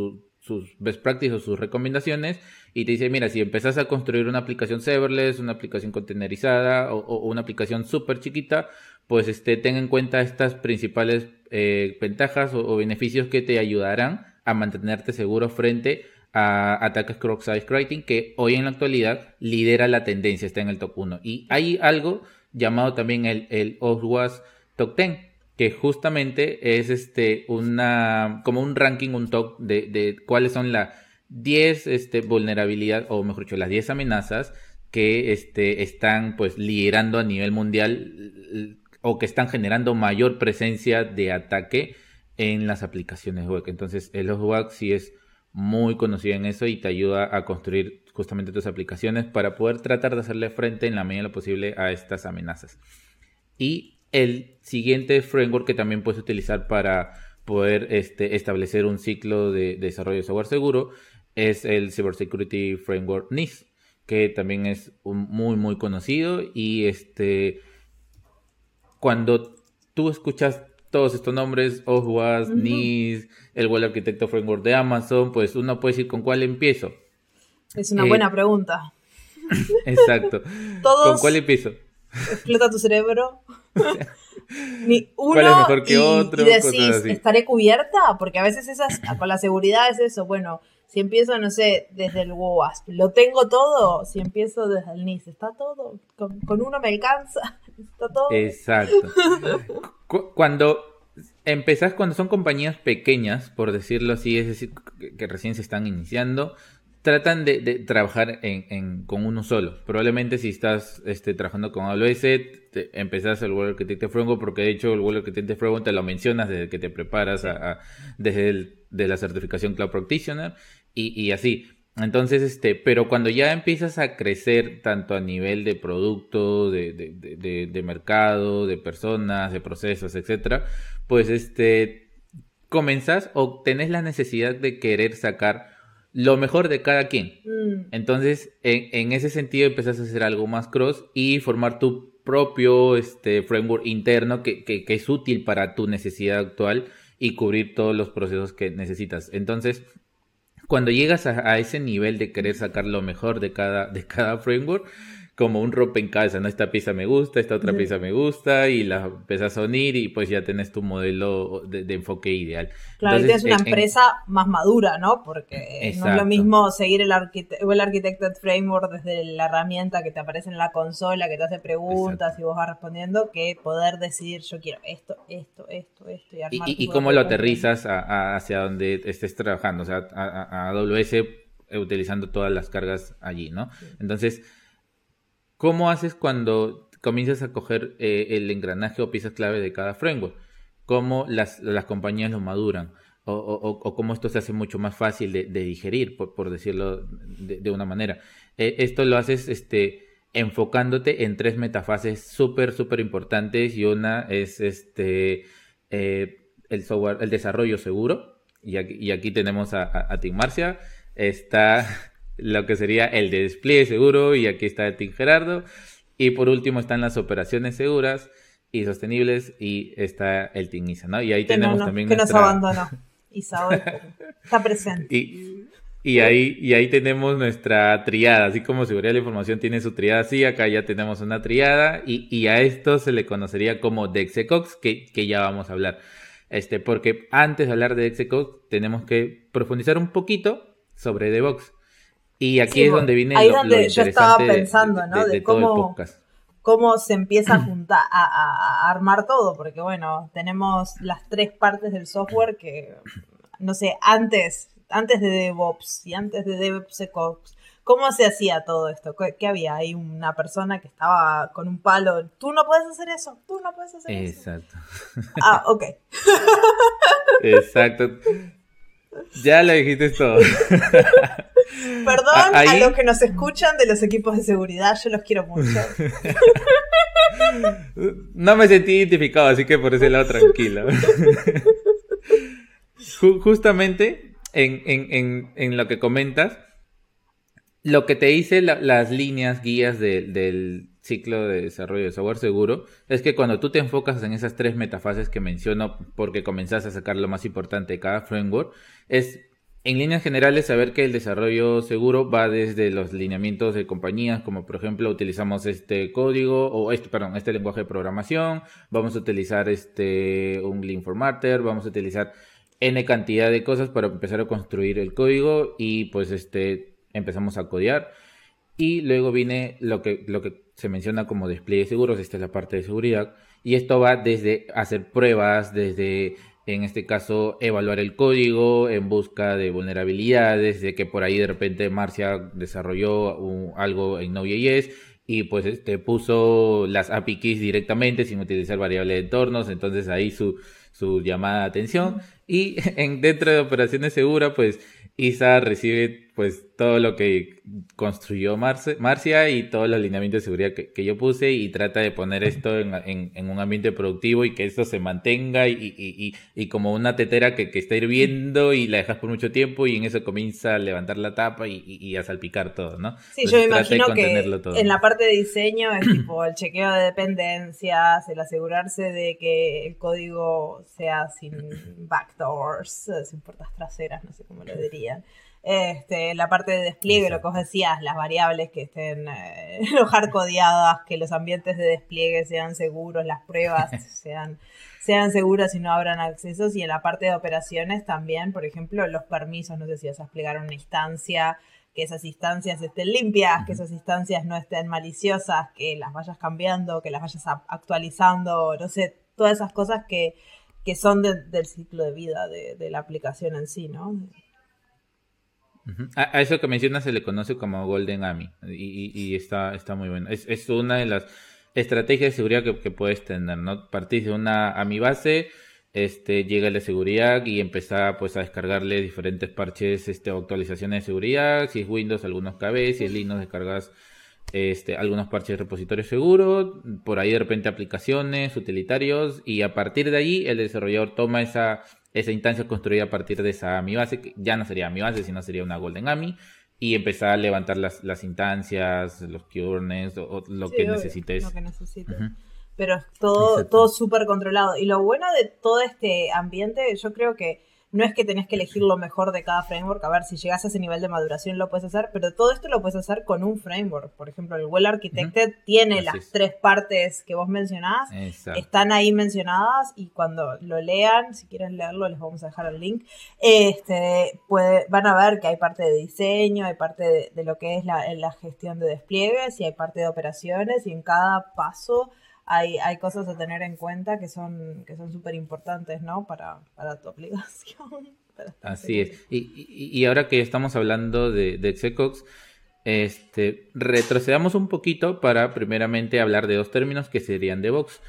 Speaker 2: best practices o sus recomendaciones y te dice, mira, si empezás a construir una aplicación serverless, una aplicación containerizada o, una aplicación súper chiquita, pues este, ten en cuenta estas principales eh, ventajas o, beneficios que te ayudarán a mantenerte seguro frente a ataques cross-site writing que hoy en la actualidad lidera la tendencia, está en el top 1. Y hay algo llamado también el, el Top 10, que justamente es este una como un ranking, un top de, de cuáles son las 10 este, vulnerabilidades, o mejor dicho, las 10 amenazas que este, están pues liderando a nivel mundial o que están generando mayor presencia de ataque en las aplicaciones web. Entonces, el OWASP sí es muy conocido en eso y te ayuda a construir justamente tus aplicaciones para poder tratar de hacerle frente en la medida de lo posible a estas amenazas. Y el siguiente framework que también puedes utilizar para poder este, establecer un ciclo de, desarrollo de software seguro es el Cybersecurity Framework NIST, que también es muy, muy conocido y este, cuando tú escuchas todos estos nombres, OWASP, NIST, el Web Architecto Framework de Amazon, pues uno puede decir con cuál empiezo.
Speaker 1: Es una buena eh, pregunta. *laughs*
Speaker 2: Exacto. *laughs* ¿Con cuál empiezo?
Speaker 1: Explota tu cerebro. *laughs* Ni uno
Speaker 2: ¿Cuál es mejor que otro?
Speaker 1: Y decís, ¿estaré cubierta? Porque a veces esas, con la seguridad es eso. Bueno, si empiezo, no sé, desde el WASP, ¿lo tengo todo? Si empiezo desde el NIS, ¿está todo? ¿Con, uno me alcanza? ¿Está todo?
Speaker 2: Exacto. *laughs* cuando empezás, cuando son compañías pequeñas, por decirlo así, es decir, que recién se están iniciando, tratan de, trabajar en, con uno solo. Probablemente si estás este, trabajando con AWS, te, empezás el World Architect Framework, porque de hecho el World Architect Framework te lo mencionas desde que te preparas, desde el, de la certificación Cloud Practitioner y, así. Entonces, este, pero cuando ya empiezas a crecer tanto a nivel de producto, de, de, de, mercado, de personas, de procesos, etcétera, pues este, comenzás o tenés la necesidad de querer sacar lo mejor de cada quien. Mm. Entonces, en, ese sentido, empezás a hacer algo más cross y formar tu propio este, framework interno que, que, es útil para tu necesidad actual y cubrir todos los procesos que necesitas. Entonces, cuando llegas a, a, ese nivel de querer sacar lo mejor de cada, de cada framework, como un rompecabezas, ¿no? Esta pieza me gusta, esta otra pieza me gusta, y la empiezas a unir y pues ya tenés tu modelo de, enfoque ideal.
Speaker 1: Claro, tienes una empresa más madura, ¿no? Porque no es lo mismo seguir el, el Architected Framework desde la herramienta que te aparece en la consola, que te hace preguntas y vos vas respondiendo, que poder decidir yo quiero esto, esto, esto, esto y
Speaker 2: armar Y, y cómo lo aterrizas hacia donde estés trabajando, o sea, a, a AWS utilizando todas las cargas allí, ¿no? Entonces ¿Cómo haces cuando comienzas a coger eh, el engranaje o piezas clave de cada framework? ¿Cómo las, compañías lo maduran? O, cómo esto se hace mucho más fácil de, digerir, por, decirlo de, una manera. Eh, esto lo haces este, enfocándote en tres metafases súper, súper importantes y una es este, eh, el software, el desarrollo seguro. Y aquí, tenemos a, a, a Tim Marcia. Está lo que sería el de despliegue seguro y aquí está el Team Gerardo. Y por último están las operaciones seguras y sostenibles y está el Team ISA, ¿no? Y ahí tenemos también
Speaker 1: que nos abandonó. *laughs* ISA hoy está presente.
Speaker 2: Y, y, ahí, y ahí tenemos nuestra triada, así como Seguridad de la Información tiene su triada, sí, acá ya tenemos una triada y, y a esto se le conocería como DexEcox, que, que ya vamos a hablar. Este, porque antes de hablar de DexEcox tenemos que profundizar un poquito sobre DevOps. Y aquí es donde viene
Speaker 1: ahí donde yo estaba pensando, ¿no? De, cómo, cómo se empieza a *clears throat* juntar, a, armar todo, porque bueno, tenemos las tres partes del software que, no sé, antes, antes de DevOps y antes de DevSecOps, ¿cómo se hacía todo esto? ¿Qué, había? Hay una persona que estaba con un palo, tú no puedes hacer eso, tú no puedes hacer
Speaker 2: eso. Exacto. *laughs*
Speaker 1: Ah, ok.
Speaker 2: Exacto. Ya lo dijiste todo. *laughs* *laughs*
Speaker 1: Perdón a los que nos escuchan de los equipos de seguridad, yo los quiero mucho. *laughs*
Speaker 2: No me sentí identificado, así que por ese lado tranquilo. *laughs* Justamente en, lo que comentas, lo que te dice las líneas, guías del, ciclo de desarrollo de software seguro es que cuando tú te enfocas en esas tres metafases que menciono, porque comenzás a sacar lo más importante de cada framework, es en líneas generales saber que el desarrollo seguro va desde los lineamientos de compañías, como por ejemplo utilizamos este código o este, perdón, este lenguaje de programación, vamos a utilizar este un link formatter, vamos a utilizar n cantidad de cosas para empezar a construir el código y pues este empezamos a codear. Y luego viene lo que lo que se menciona como despliegue seguros, esta es la parte de seguridad y esto va desde hacer pruebas, desde en este caso evaluar el código en busca de vulnerabilidades, de que por ahí de repente Marcia desarrolló algo en Node.js y pues este puso las API keys directamente sin utilizar variables de entornos, entonces ahí su, su llamada de atención. Y *laughs* en, dentro de operaciones seguras pues Isa recibe pues todo lo que construyó Marcia y todos los lineamientos de seguridad que, yo puse y trata de poner esto en, un ambiente productivo y que esto se mantenga y, como una tetera que, está hirviendo y la dejas por mucho tiempo y en eso comienza a levantar la tapa y, a salpicar todo, ¿no?
Speaker 1: Sí, yo me imagino que en la parte de diseño es tipo el chequeo de dependencias, el asegurarse de que el código sea sin backdoors, sin puertas traseras, no sé cómo lo dirían. Este, la parte de despliegue, lo que os decías, las variables que estén eh, *laughs* hardcodeadas, que los ambientes de despliegue sean seguros, las pruebas *laughs* sean, sean seguras y no abran accesos. Y en la parte de operaciones también, por ejemplo, los permisos, no sé si vas a desplegar una instancia, que esas instancias estén limpias, que esas instancias no estén maliciosas, que las vayas cambiando, que las vayas actualizando, no sé, todas esas cosas que, que son del ciclo de vida de, de la aplicación en sí, ¿no?
Speaker 2: A, eso que mencionas se le conoce como Golden AMI y, está, está muy bueno. Es, una de las estrategias de seguridad que, puedes tener, ¿no? Partís de una AMI base, este, llega la seguridad y empezar pues a descargarle diferentes parches este, actualizaciones de seguridad, si es Windows algunos KB, si es Linux descargas este, algunos parches de repositorio seguro, por ahí de repente aplicaciones, utilitarios y a partir de ahí el desarrollador toma esa esa instancia construida a partir de esa AMI base, que ya no sería AMI base, sino sería una Golden AMI, y empezar a levantar las, las instancias, los kernels, o, lo, que necesites.
Speaker 1: lo que necesites. Pero todo, todo súper controlado. Y lo bueno de todo este ambiente, yo creo que no es que tenés que elegir lo mejor de cada framework. A ver, si llegas a ese nivel de maduración lo puedes hacer, pero todo esto lo puedes hacer con un framework. Por ejemplo, el Well Architected tiene las tres partes que vos mencionás, están ahí mencionadas y cuando lo lean, si quieren leerlo, les vamos a dejar el link. Este, puede, van a ver que hay parte de diseño, hay parte de, lo que es la, la gestión de despliegues y hay parte de operaciones y en cada paso hay, hay cosas a tener en cuenta que son que son súper importantes, ¿no? Para, para tu *laughs* aplicación.
Speaker 2: Así es. Y, y, ahora que estamos hablando de, de Xecox, este, retrocedamos un poquito para primeramente hablar de dos términos que serían DevOps.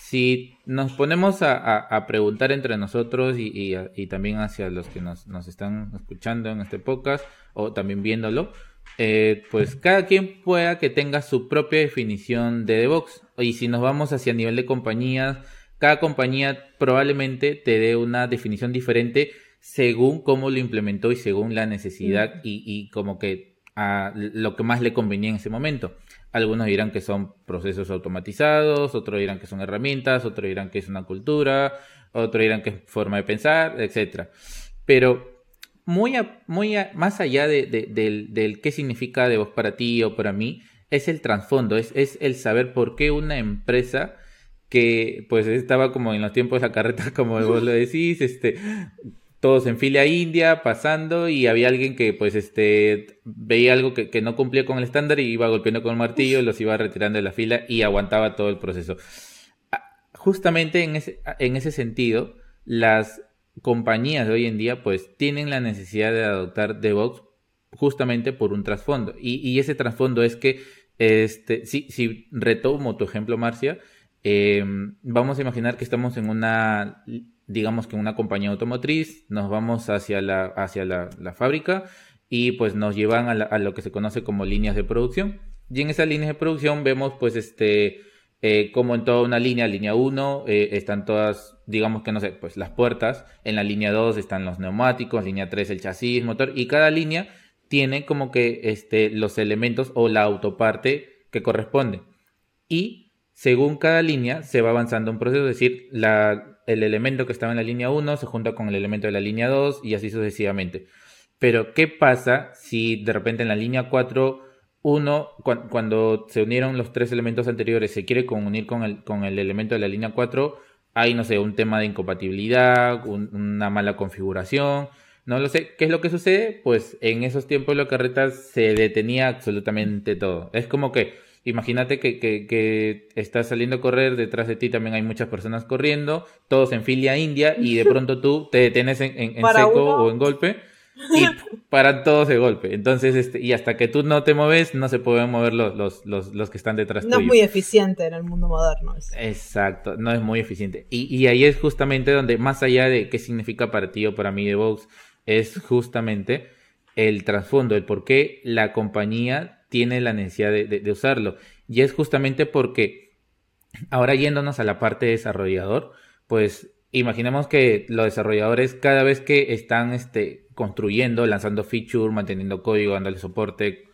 Speaker 2: Si nos ponemos a, a, preguntar entre nosotros y, y, también hacia los que nos, nos están escuchando en este podcast o también viéndolo, eh, pues cada quien pueda que tenga su propia definición de DevOps. Y si nos vamos hacia nivel de compañías, cada compañía probablemente te dé una definición diferente según cómo lo implementó y según la necesidad y, como que a lo que más le convenía en ese momento. Algunos dirán que son procesos automatizados, otros dirán que son herramientas, otros dirán que es una cultura, otros dirán que es forma de pensar, etc. Pero muy, muy más allá de, del, del, qué significa de vos para ti o para mí, es el trasfondo, es, es el saber por qué una empresa que pues estaba como en los tiempos de la carreta, *laughs* como vos lo decís, este, todos en fila india pasando y había alguien que pues este veía algo que, que no cumplía con el estándar y iba golpeando con el martillo, los iba retirando de la fila y aguantaba todo el proceso. Ah, justamente en ese, en ese sentido, las compañías de hoy en día pues tienen la necesidad de adoptar DevOps justamente por un trasfondo. Y, ese trasfondo es que, este, si, retomo tu ejemplo, Marcia, em, vamos a imaginar que estamos en una, digamos que en una compañía automotriz, nos vamos hacia la, hacia la, fábrica y pues nos llevan a, a, lo que se conoce como líneas de producción. Y en esas líneas de producción vemos pues este eh, como en toda una línea, línea 1, eh, están todas, digamos que no sé, pues las puertas, en la línea 2 están los neumáticos, línea 3 el chasis, motor, y cada línea tiene como que este, los elementos o la autoparte que corresponde. y según cada línea se va avanzando un proceso, es decir, la, el elemento que estaba en la línea 1 se junta con el elemento de la línea 2 y así sucesivamente. Pero, ¿qué pasa si de repente en la línea 4 uno, cuando se unieron los tres elementos anteriores, se quiere unir con el, con el elemento de la línea 4, hay, no sé, un tema de incompatibilidad, una mala configuración, no lo sé. ¿Qué es lo que sucede? Pues en esos tiempos la carreta se detenía absolutamente todo. Es como que, imagínate que, que, estás saliendo a correr, detrás de ti también hay muchas personas corriendo, todos en filia india, y de *laughs* pronto tú te detenes en, en seco o en golpe y *laughs* para todos de golpe. Entonces, este, y hasta que tú no te mueves, no se pueden mover los, los, los, los que están detrás
Speaker 1: No es muy eficiente en el mundo moderno.
Speaker 2: Exacto, no es muy eficiente. Y, y, ahí es justamente donde, más allá de qué significa para ti o para mí de Vox, es justamente el trasfondo, el por qué la compañía tiene la necesidad de, usarlo. Y es justamente porque, ahora yéndonos a la parte desarrollador, pues imaginemos que los desarrolladores cada vez que están este, construyendo, lanzando feature, manteniendo código, dándole soporte,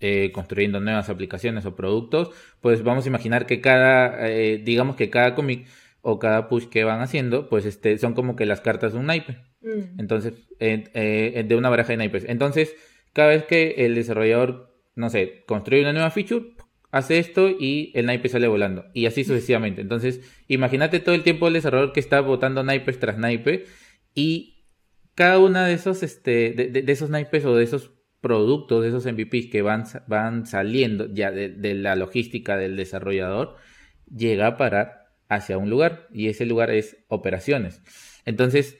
Speaker 2: eh, construyendo nuevas aplicaciones o productos, pues vamos a imaginar que cada, eh, digamos que cada commit o cada push que van haciendo, pues este, son como que las cartas de un naipe. Mm. Entonces, eh, de una baraja de naipes. Entonces, cada vez que el desarrollador, no sé, construye una nueva feature, hace esto y el naipe sale volando. Y así sucesivamente. Entonces, imagínate todo el tiempo el desarrollador que está botando naipes tras naipe y cada una de esos, este, de, esos naipes o de esos productos, de esos MVPs que van, van saliendo ya de, la logística del desarrollador, llega a parar hacia un lugar y ese lugar es operaciones. Entonces,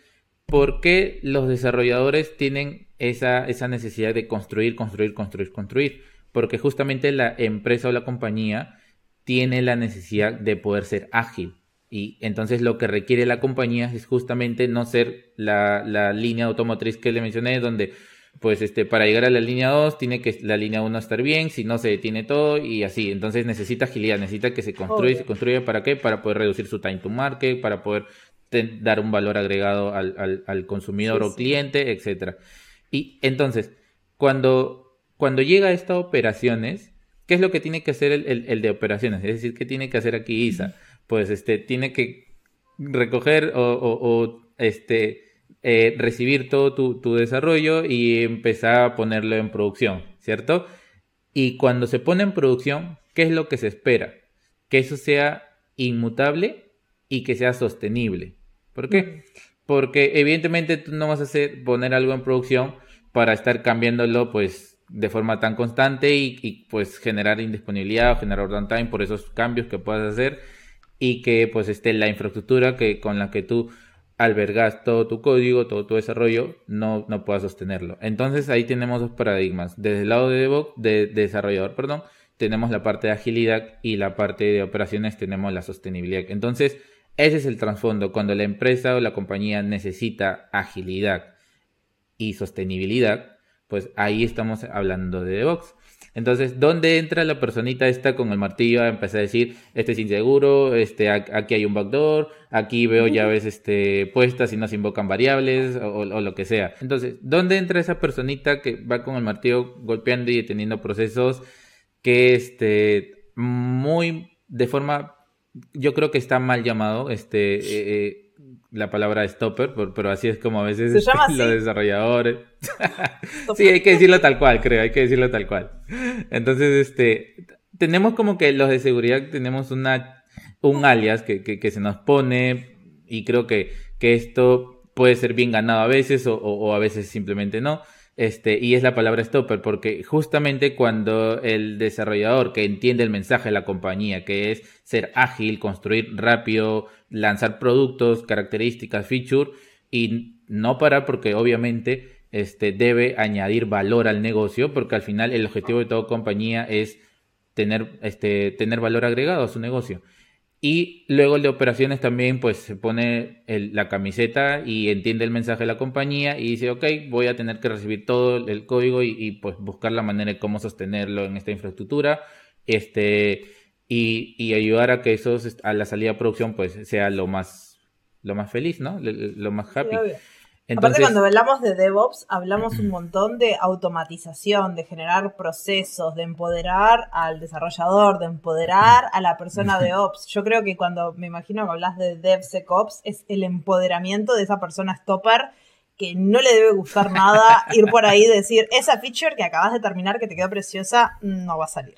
Speaker 2: ¿por qué los desarrolladores tienen esa, esa necesidad de construir, construir, construir, construir? porque justamente la empresa o la compañía tiene la necesidad de poder ser ágil. Y entonces lo que requiere la compañía es justamente no ser la, la línea automotriz que le mencioné, donde pues este, para llegar a la línea 2 tiene que la línea 1 estar bien, si no se detiene todo y así. Entonces necesita agilidad, necesita que se construya, se construya para qué? Para poder reducir su time to market, para poder dar un valor agregado al, al, consumidor o cliente, etcétera. Y entonces, cuando cuando llega a estas operaciones, ¿qué es lo que tiene que hacer el, de operaciones? Es decir, ¿qué tiene que hacer aquí ISA? Pues este, tiene que recoger o, este, eh, recibir todo tu, desarrollo y empezar a ponerlo en producción, ¿cierto? Y cuando se pone en producción, ¿qué es lo que se espera? Que eso sea inmutable y que sea sostenible. ¿Por qué? Porque evidentemente tú no vas a hacer poner algo en producción para estar cambiándolo pues de forma tan constante y, pues generar indisponibilidad o generar downtime por esos cambios que puedas hacer y que pues esté la infraestructura que con la que tú albergas todo tu código, todo tu desarrollo, no, no puedas sostenerlo. Entonces ahí tenemos dos paradigmas. Desde el lado de, DevOps, de, desarrollador, perdón, tenemos la parte de agilidad y la parte de operaciones tenemos la sostenibilidad. Entonces, ese es el trasfondo. Cuando la empresa o la compañía necesita agilidad y sostenibilidad, pues ahí estamos hablando de DevOps. Entonces, ¿dónde entra la personita esta con el martillo a empezar a decir, este es inseguro, este, aquí hay un backdoor, aquí veo llaves este, puestas y no se invocan variables o, lo que sea? Entonces, ¿dónde entra esa personita que va con el martillo golpeando y deteniendo procesos que este, muy de forma, yo creo que está mal llamado, este, eh, eh, la palabra stopper, pero así es como a veces *laughs* los desarrolladores. *laughs* sí, hay que decirlo tal cual, creo, hay que decirlo tal cual. Entonces, este, tenemos como que los de seguridad tenemos una, un alias que, que, se nos pone y creo que, que esto puede ser bien ganado a veces o, o a veces simplemente no. Este, y es la palabra stopper, porque justamente cuando el desarrollador que entiende el mensaje de la compañía, que es ser ágil, construir rápido, lanzar productos, características, feature, y no parar porque obviamente este, debe añadir valor al negocio, porque al final el objetivo de toda compañía es tener, este, tener valor agregado a su negocio. Y luego el de operaciones también pues se pone la camiseta y entiende el mensaje de la compañía y dice, ok, voy a tener que recibir todo el código y, pues buscar la manera de cómo sostenerlo en esta infraestructura este, y, ayudar a que eso a la salida de producción pues sea lo más, lo más feliz, ¿no? Lo, más happy.
Speaker 1: Aparte, cuando hablamos de DevOps, hablamos un montón de automatización, de generar procesos, de empoderar al desarrollador, de empoderar a la persona de *laughs* Ops. Yo creo que cuando me imagino que hablas de DevSecOps, es el empoderamiento de esa persona stopper que no le debe gustar *laughs* nada ir por ahí y decir, esa feature que acabas de terminar, que te quedó preciosa, no va a salir.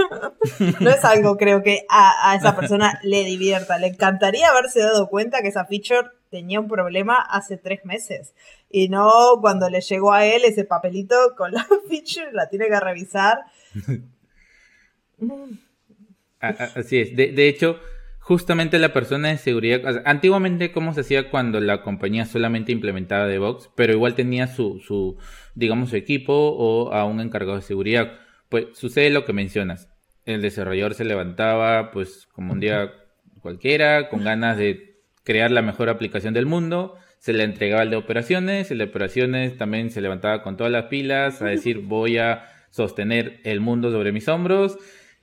Speaker 1: *laughs* no es algo, creo que a, a, esa persona le divierta. Le encantaría haberse dado cuenta que esa feature tenía un problema hace tres meses. Y no cuando le llegó a él ese papelito con la *laughs* feature, la tiene que revisar. *laughs*
Speaker 2: Así es. De, de hecho, justamente la persona de seguridad, antiguamente cómo se hacía cuando la compañía solamente implementaba DevOps, pero igual tenía su, su, digamos, equipo o a un encargado de seguridad. Pues sucede lo que mencionas. El desarrollador se levantaba, pues, como un día cualquiera, con ganas de crear la mejor aplicación del mundo, se le entregaba al de operaciones, el de operaciones también se levantaba con todas las pilas a decir voy a sostener el mundo sobre mis hombros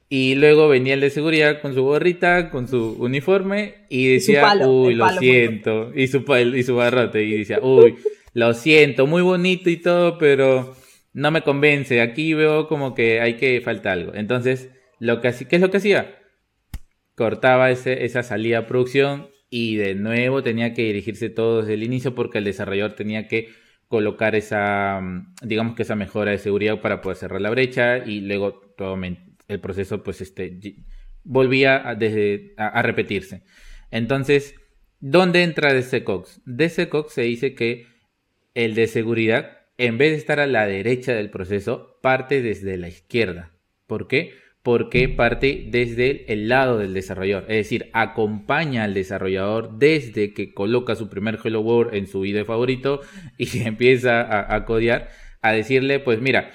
Speaker 2: y luego venía el de seguridad con su gorrita, con su uniforme y decía, uy, lo siento. Y su, y su barrote. Y decía, uy, lo siento, muy bonito y todo, pero no me convence. Aquí veo como que hay que falta algo. Entonces, lo que, ¿qué es lo que hacía? Cortaba ese, esa salida a producción y de nuevo tenía que dirigirse todo desde el inicio porque el desarrollador tenía que colocar esa, digamos que esa mejora de seguridad para poder cerrar la brecha y luego todo el proceso pues este volvía a, repetirse. Entonces, ¿dónde entra DCCOX? DCCOX se dice que el de seguridad, en vez de estar a la derecha del proceso, parte desde la izquierda. ¿Por qué? Porque parte desde el lado del desarrollador, es decir, acompaña al desarrollador desde que coloca su primer Hello World en su video favorito *laughs* y empieza a, codear, a decirle, pues mira,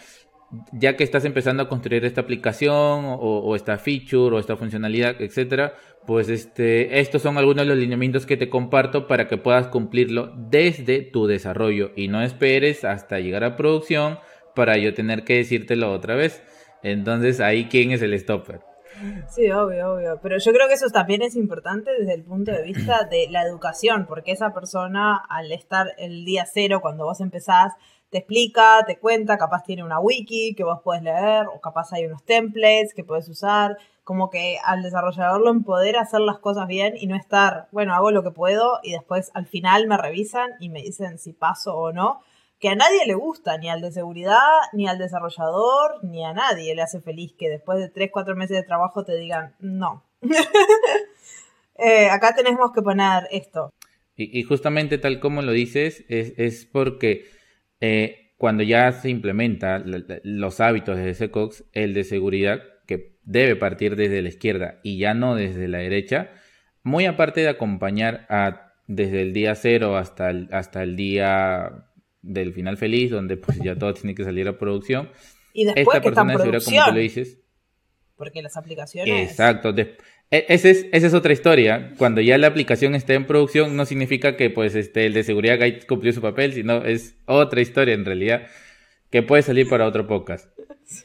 Speaker 2: ya que estás empezando a construir esta aplicación o, esta feature o esta funcionalidad, etcétera, pues este, estos son algunos de los lineamientos que te comparto para que puedas cumplirlo desde tu desarrollo y no esperes hasta llegar a producción para yo tener que decírtelo otra vez. Entonces, ahí quién es el stopper.
Speaker 1: Sí, obvio, obvio. Pero yo creo que eso también es importante desde el punto de vista de la educación, porque esa persona, al estar el día cero, cuando vos empezás, te explica, te cuenta, capaz tiene una wiki que vos podés leer, o capaz hay unos templates que puedes usar, como que al desarrollador lo empodera hacer las cosas bien y no estar, bueno, hago lo que puedo y después al final me revisan y me dicen si paso o no, que a nadie le gusta, ni al de seguridad, ni al desarrollador, ni a nadie le hace feliz que después de 3, 4 meses de trabajo te digan no. *laughs* Eh, acá tenemos que poner esto.
Speaker 2: Y, justamente tal como lo dices, es, es porque eh, cuando ya se implementa los hábitos de SecOps, el de seguridad, que debe partir desde la izquierda y ya no desde la derecha, muy aparte de acompañar a, desde el día cero hasta hasta el día del final feliz, donde pues ya todo *laughs* tiene que salir a producción.
Speaker 1: Y después esta persona de seguridad, como tú le dices. Porque las aplicaciones.
Speaker 2: Exacto. E, esa es, esa es otra historia. Cuando ya la aplicación está en producción, no significa que pues este, el de seguridad cumplió su papel, sino es otra historia en realidad que puede salir para otro podcast.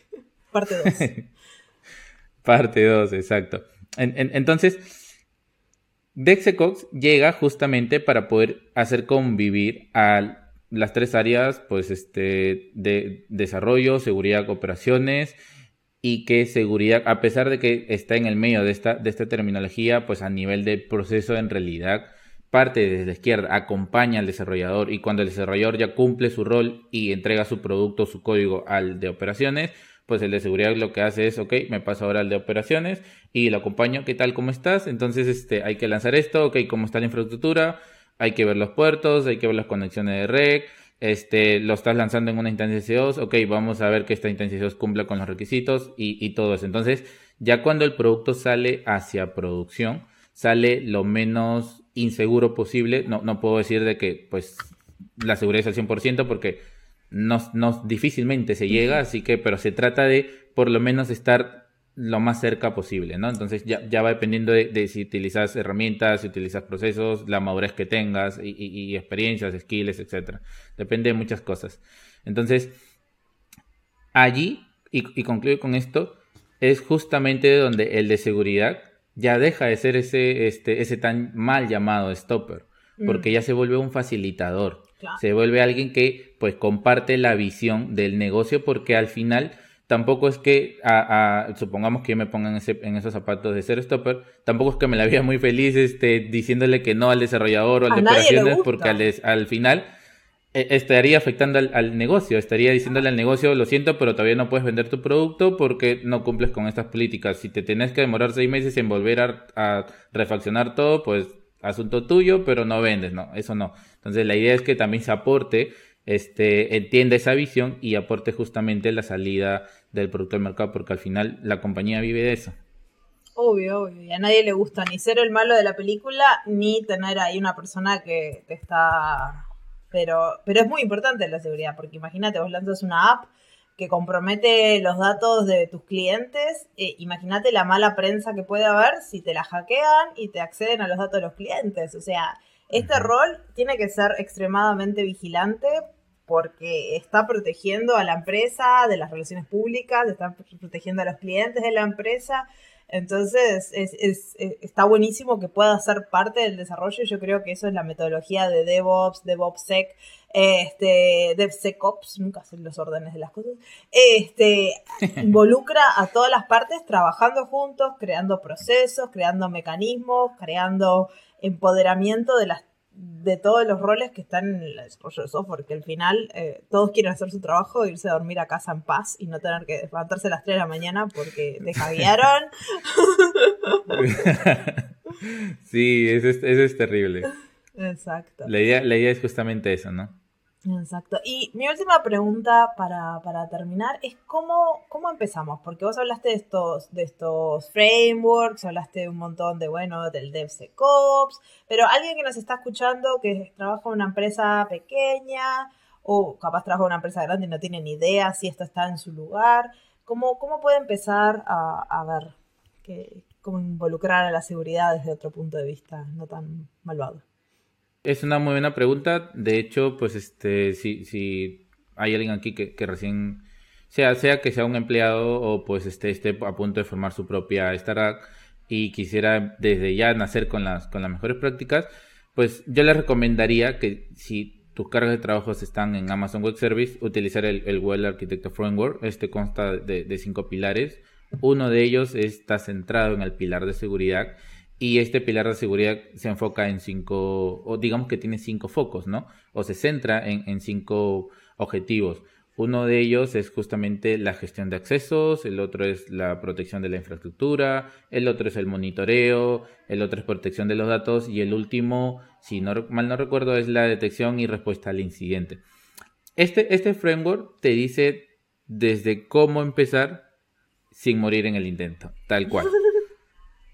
Speaker 2: *laughs*
Speaker 1: Parte 2. *laughs*
Speaker 2: Parte 2, exacto. entonces, Dexecox llega justamente para poder hacer convivir a las tres áreas, pues, este, de desarrollo, seguridad, operaciones y que seguridad, a pesar de que está en el medio de esta, de esta terminología, pues a nivel de proceso en realidad parte desde la izquierda, acompaña al desarrollador y cuando el desarrollador ya cumple su rol y entrega su producto, su código al de operaciones, pues el de seguridad lo que hace es, ok, me paso ahora al de operaciones y lo acompaño, ¿qué tal? ¿Cómo estás? Entonces, este, hay que lanzar esto, ok, ¿cómo está la infraestructura? Hay que ver los puertos, hay que ver las conexiones de red, este, lo estás lanzando en una instancia CO2, ok, vamos a ver que esta instancia CO2 cumpla con los requisitos y, todo eso. Entonces, ya cuando el producto sale hacia producción, sale lo menos inseguro posible. No, no puedo decir de que pues la seguridad es al 100% porque no, no difícilmente se llega, así que, pero se trata de por lo menos estar lo más cerca posible, ¿no? Entonces ya, ya va dependiendo de, si utilizas herramientas, si utilizas procesos, la madurez que tengas y, experiencias, skills, etc. Depende de muchas cosas. Entonces, allí, y, y concluyo con esto, es justamente donde el de seguridad ya deja de ser ese, este, ese tan mal llamado stopper, porque mm. ya se vuelve un facilitador. Se vuelve alguien que pues comparte la visión del negocio porque al final tampoco es que, a, supongamos que yo me ponga en, ese, en esos zapatos de ser stopper, tampoco es que me la veía muy feliz este, diciéndole que no al desarrollador o al de operaciones porque al, al final e, estaría afectando al, negocio, estaría diciéndole al negocio, lo siento, pero todavía no puedes vender tu producto porque no cumples con estas políticas. Si te tenés que demorar seis meses en volver a, refaccionar todo, pues asunto tuyo, pero no vendes, no, eso no. Entonces la idea es que también se aporte, este, entienda esa visión y aporte justamente la salida del producto al mercado, porque al final la compañía vive de eso.
Speaker 1: Obvio, obvio. Y a nadie le gusta ni ser el malo de la película, ni tener ahí una persona que te está pero, pero es muy importante la seguridad, porque imagínate, vos lanzas una app que compromete los datos de tus clientes, eh, imagínate la mala prensa que puede haber si te la hackean y te acceden a los datos de los clientes. O sea, este rol tiene que ser extremadamente vigilante porque está protegiendo a la empresa de las relaciones públicas, está protegiendo a los clientes de la empresa entonces, es, es, está buenísimo que pueda ser parte del desarrollo. Yo creo que eso es la metodología de DevOps, DevOpsSec, este, DevSecOps, nunca sé los órdenes de las cosas. Este, *laughs* involucra a todas las partes trabajando juntos, creando procesos, creando mecanismos, creando empoderamiento de las de todos los roles que están en el desarrollo de software, que al final eh, todos quieren hacer su trabajo, e irse a dormir a casa en paz y no tener que levantarse a las 3 de la mañana porque te *laughs*
Speaker 2: sí, eso es, eso es terrible.
Speaker 1: Exacto.
Speaker 2: La idea, la idea es justamente eso, ¿no?
Speaker 1: Exacto. Y mi última pregunta para, terminar es cómo, cómo empezamos, porque vos hablaste de estos, de estos frameworks, hablaste un montón de, bueno, del DevSecOps, pero alguien que nos está escuchando que trabaja en una empresa pequeña o capaz trabaja en una empresa grande y no tiene ni idea si esto está en su lugar, ¿cómo, cómo puede empezar a, a ver que, cómo involucrar a la seguridad desde otro punto de vista no tan malvado?
Speaker 2: Es una muy buena pregunta. De hecho, pues este, si, si hay alguien aquí que, recién sea, sea que sea un empleado o pues este, esté a punto de formar su propia startup y quisiera desde ya nacer con las, con las mejores prácticas, pues yo le recomendaría que si tus cargas de trabajo están en Amazon Web Service, utilizar el, el Well Architecture Framework. Este consta de cinco pilares. Uno de ellos está centrado en el pilar de seguridad y este pilar de seguridad se enfoca en cinco, o digamos que tiene cinco focos, ¿no? O se centra en, cinco objetivos. Uno de ellos es justamente la gestión de accesos, el otro es la protección de la infraestructura, el otro es el monitoreo, el otro es protección de los datos y el último, si no, mal no recuerdo, es la detección y respuesta al incidente. Este, este framework te dice desde cómo empezar sin morir en el intento, tal cual. *laughs*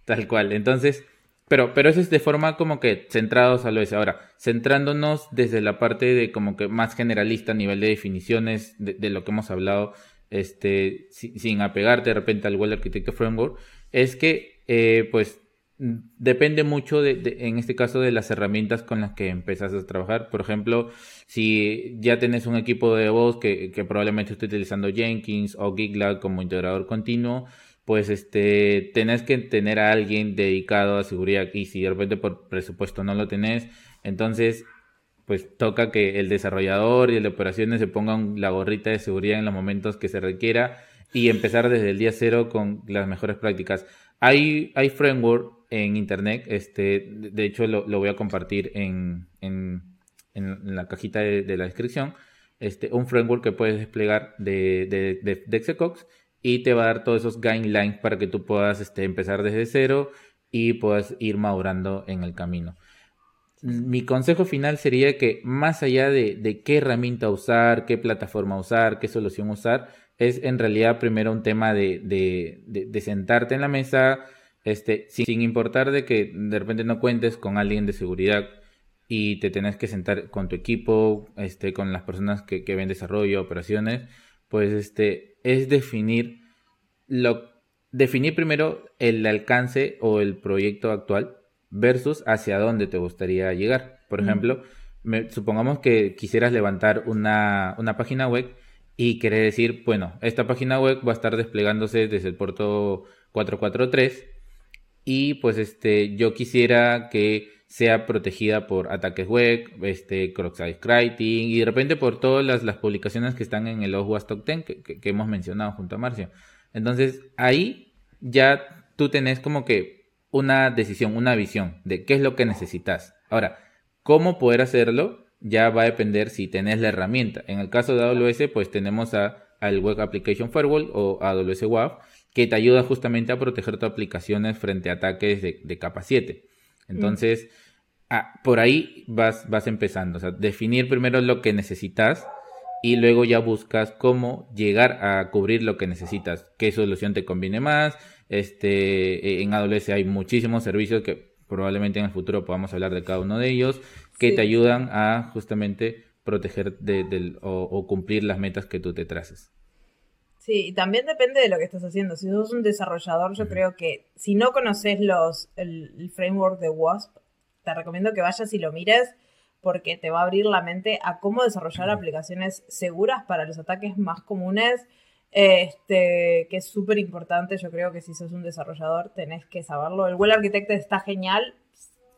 Speaker 2: Tal cual. Entonces, pero, pero eso es de forma como que centrados a lo ese. Ahora, centrándonos desde la parte de como que más generalista a nivel de definiciones de, lo que hemos hablado, este, sin, apegarte de repente al Well Architecture Framework, es que, eh, pues, depende mucho de, en este caso de las herramientas con las que empezás a trabajar. Por ejemplo, si ya tenés un equipo de voz que, que probablemente esté utilizando Jenkins o GitLab como integrador continuo, pues este, tenés que tener a alguien dedicado a seguridad y si de repente por presupuesto no lo tenés, entonces pues toca que el desarrollador y el de operaciones se pongan la gorrita de seguridad en los momentos que se requiera y empezar desde el día cero con las mejores prácticas. Hay, hay framework en internet, este, de hecho lo, voy a compartir en, en, en la cajita de, la descripción, este, un framework que puedes desplegar de, de, de, de y te va a dar todos esos guidelines para que tú puedas este, empezar desde cero y puedas ir madurando en el camino. Mi consejo final sería que más allá de, qué herramienta usar, qué plataforma usar, qué solución usar, es en realidad primero un tema de, de, sentarte en la mesa, este, sin, importar de que de repente no cuentes con alguien de seguridad y te tenés que sentar con tu equipo, este, con las personas que, que ven desarrollo, operaciones, pues este, es definir lo, definir primero el alcance o el proyecto actual versus hacia dónde te gustaría llegar. Por ejemplo, supongamos que quisieras levantar una, una página web y querer decir, bueno, esta página web va a estar desplegándose desde el puerto 443 y pues este yo quisiera que sea protegida por ataques web, este, cross-site writing y de repente por todas las, publicaciones que están en el OWASP Top 10 que, hemos mencionado junto a Marcio. Entonces ahí ya tú tenés como que una decisión, una visión de qué es lo que necesitas. Ahora, cómo poder hacerlo ya va a depender si tenés la herramienta. En el caso de AWS, pues tenemos a, al Web Application Firewall o AWS WAF, que te ayuda justamente a proteger tus aplicaciones frente a ataques de, capa 7. Entonces, ah, por ahí vas, vas empezando. O sea, definir primero lo que necesitas y luego ya buscas cómo llegar a cubrir lo que necesitas. ¿Qué solución te conviene más? Este, en AWS hay muchísimos servicios que probablemente en el futuro podamos hablar de cada uno de ellos que te ayudan a justamente proteger de, o, cumplir las metas que tú te traces.
Speaker 1: Sí, y también depende de lo que estás haciendo. Si sos un desarrollador, yo creo que si no conoces los, el, framework de WASP, te recomiendo que vayas y lo mires porque te va a abrir la mente a cómo desarrollar aplicaciones seguras para los ataques más comunes. Este, que es súper importante, yo creo que si sos un desarrollador tenés que saberlo. El Well Architect está genial,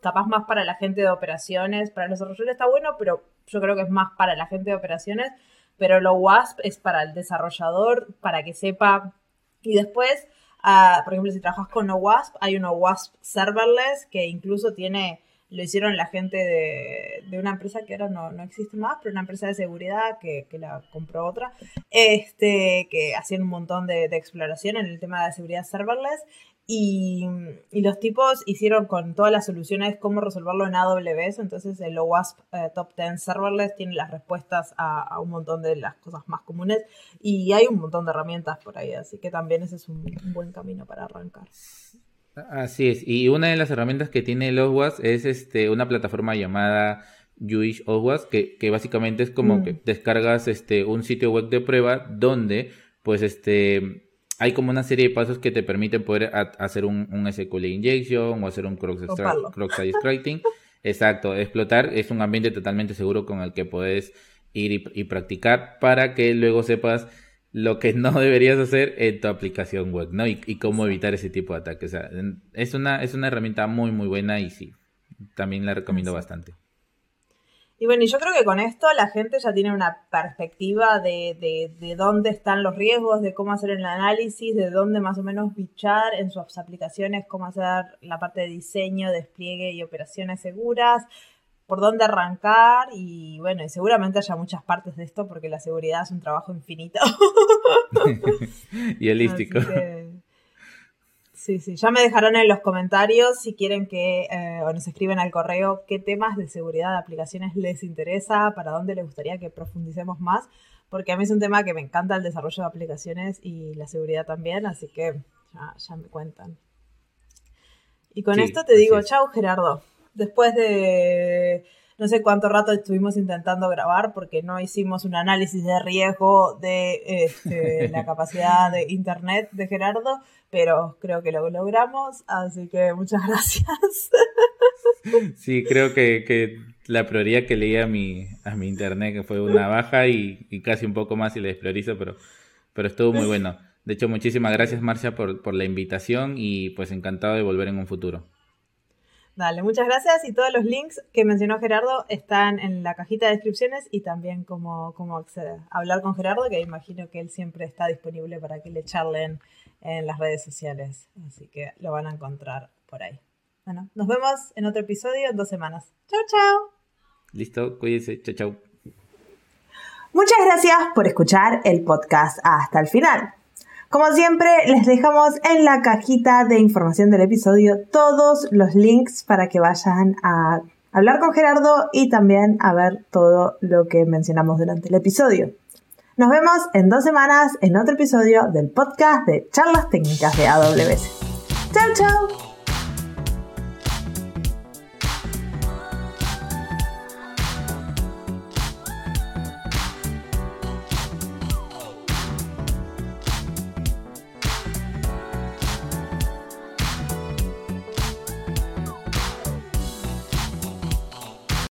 Speaker 1: capaz más para la gente de operaciones, para los desarrolladores está bueno, pero yo creo que es más para la gente de operaciones pero lo WASP es para el desarrollador, para que sepa. Y después, ah, por ejemplo, si trabajas con OWASP, hay un OWASP serverless que incluso tiene, lo hicieron la gente de, una empresa que ahora no, no, existe más, pero una empresa de seguridad que, que, la compró otra, este, que hacían un montón de, de exploración en el tema de seguridad serverless y, los tipos hicieron con todas las soluciones cómo resolverlo en AWS. Entonces el OWASP eh, Top 10 Serverless tiene las respuestas a, un montón de las cosas más comunes. Y hay un montón de herramientas por ahí. Así que también ese es un, buen camino para arrancar.
Speaker 2: Así es. Y una de las herramientas que tiene el OWASP es este, una plataforma llamada Jewish OWASP, que, que básicamente es como mm. que descargas este, un sitio web de prueba donde pues este hay como una serie de pasos que te permiten poder hacer un, SQL injection o hacer un cross-site scripting. *laughs* Exacto, explotar es un ambiente totalmente seguro con el que puedes ir y, practicar para que luego sepas lo que no *laughs* deberías hacer en tu aplicación web, ¿no? Y, cómo evitar ese tipo de ataques. O sea, es una, es una herramienta muy, muy buena y sí, también la recomiendo bastante.
Speaker 1: Y bueno, y yo creo que con esto la gente ya tiene una perspectiva de, de, dónde están los riesgos, de cómo hacer el análisis, de dónde más o menos bichar en sus aplicaciones, cómo hacer la parte de diseño, despliegue y operaciones seguras, por dónde arrancar y bueno, y seguramente haya muchas partes de esto porque la seguridad es un trabajo infinito. *laughs*
Speaker 2: y holístico.
Speaker 1: Sí, sí, ya me dejarán en los comentarios si quieren que, eh, o nos escriben al correo qué temas de seguridad de aplicaciones les interesa, para dónde les gustaría que profundicemos más, porque a mí es un tema que me encanta el desarrollo de aplicaciones y la seguridad también, así que ya, me cuentan. Y con esto te digo, chao Gerardo. Después de no sé cuánto rato estuvimos intentando grabar porque no hicimos un análisis de riesgo de este, *laughs* la capacidad de internet de Gerardo, pero creo que lo logramos, así que muchas *laughs* gracias.
Speaker 2: Sí, creo que, la prioridad que leí a mi, a mi internet que fue una baja y, casi un poco más y la despriorizo, pero, pero estuvo muy *laughs* bueno. De hecho, muchísimas gracias Marcia por, por la invitación y pues encantado de volver en un futuro.
Speaker 1: Dale, muchas gracias y todos los links que mencionó Gerardo están en la cajita de descripciones y también cómo, cómo acceder. Hablar con Gerardo, que imagino que él siempre está disponible para que le charlen en las redes sociales, así que lo van a encontrar por ahí. Bueno, nos vemos en otro episodio en dos semanas. Chao, chao.
Speaker 2: Listo, cuídense, chao, chao.
Speaker 1: Muchas gracias por escuchar el podcast hasta el final. Como siempre, les dejamos en la cajita de información del episodio todos los links para que vayan a hablar con Gerardo y también a ver todo lo que mencionamos durante el episodio. Nos vemos en dos semanas en otro episodio del podcast de charlas técnicas de AWS. ¡Chao, chao!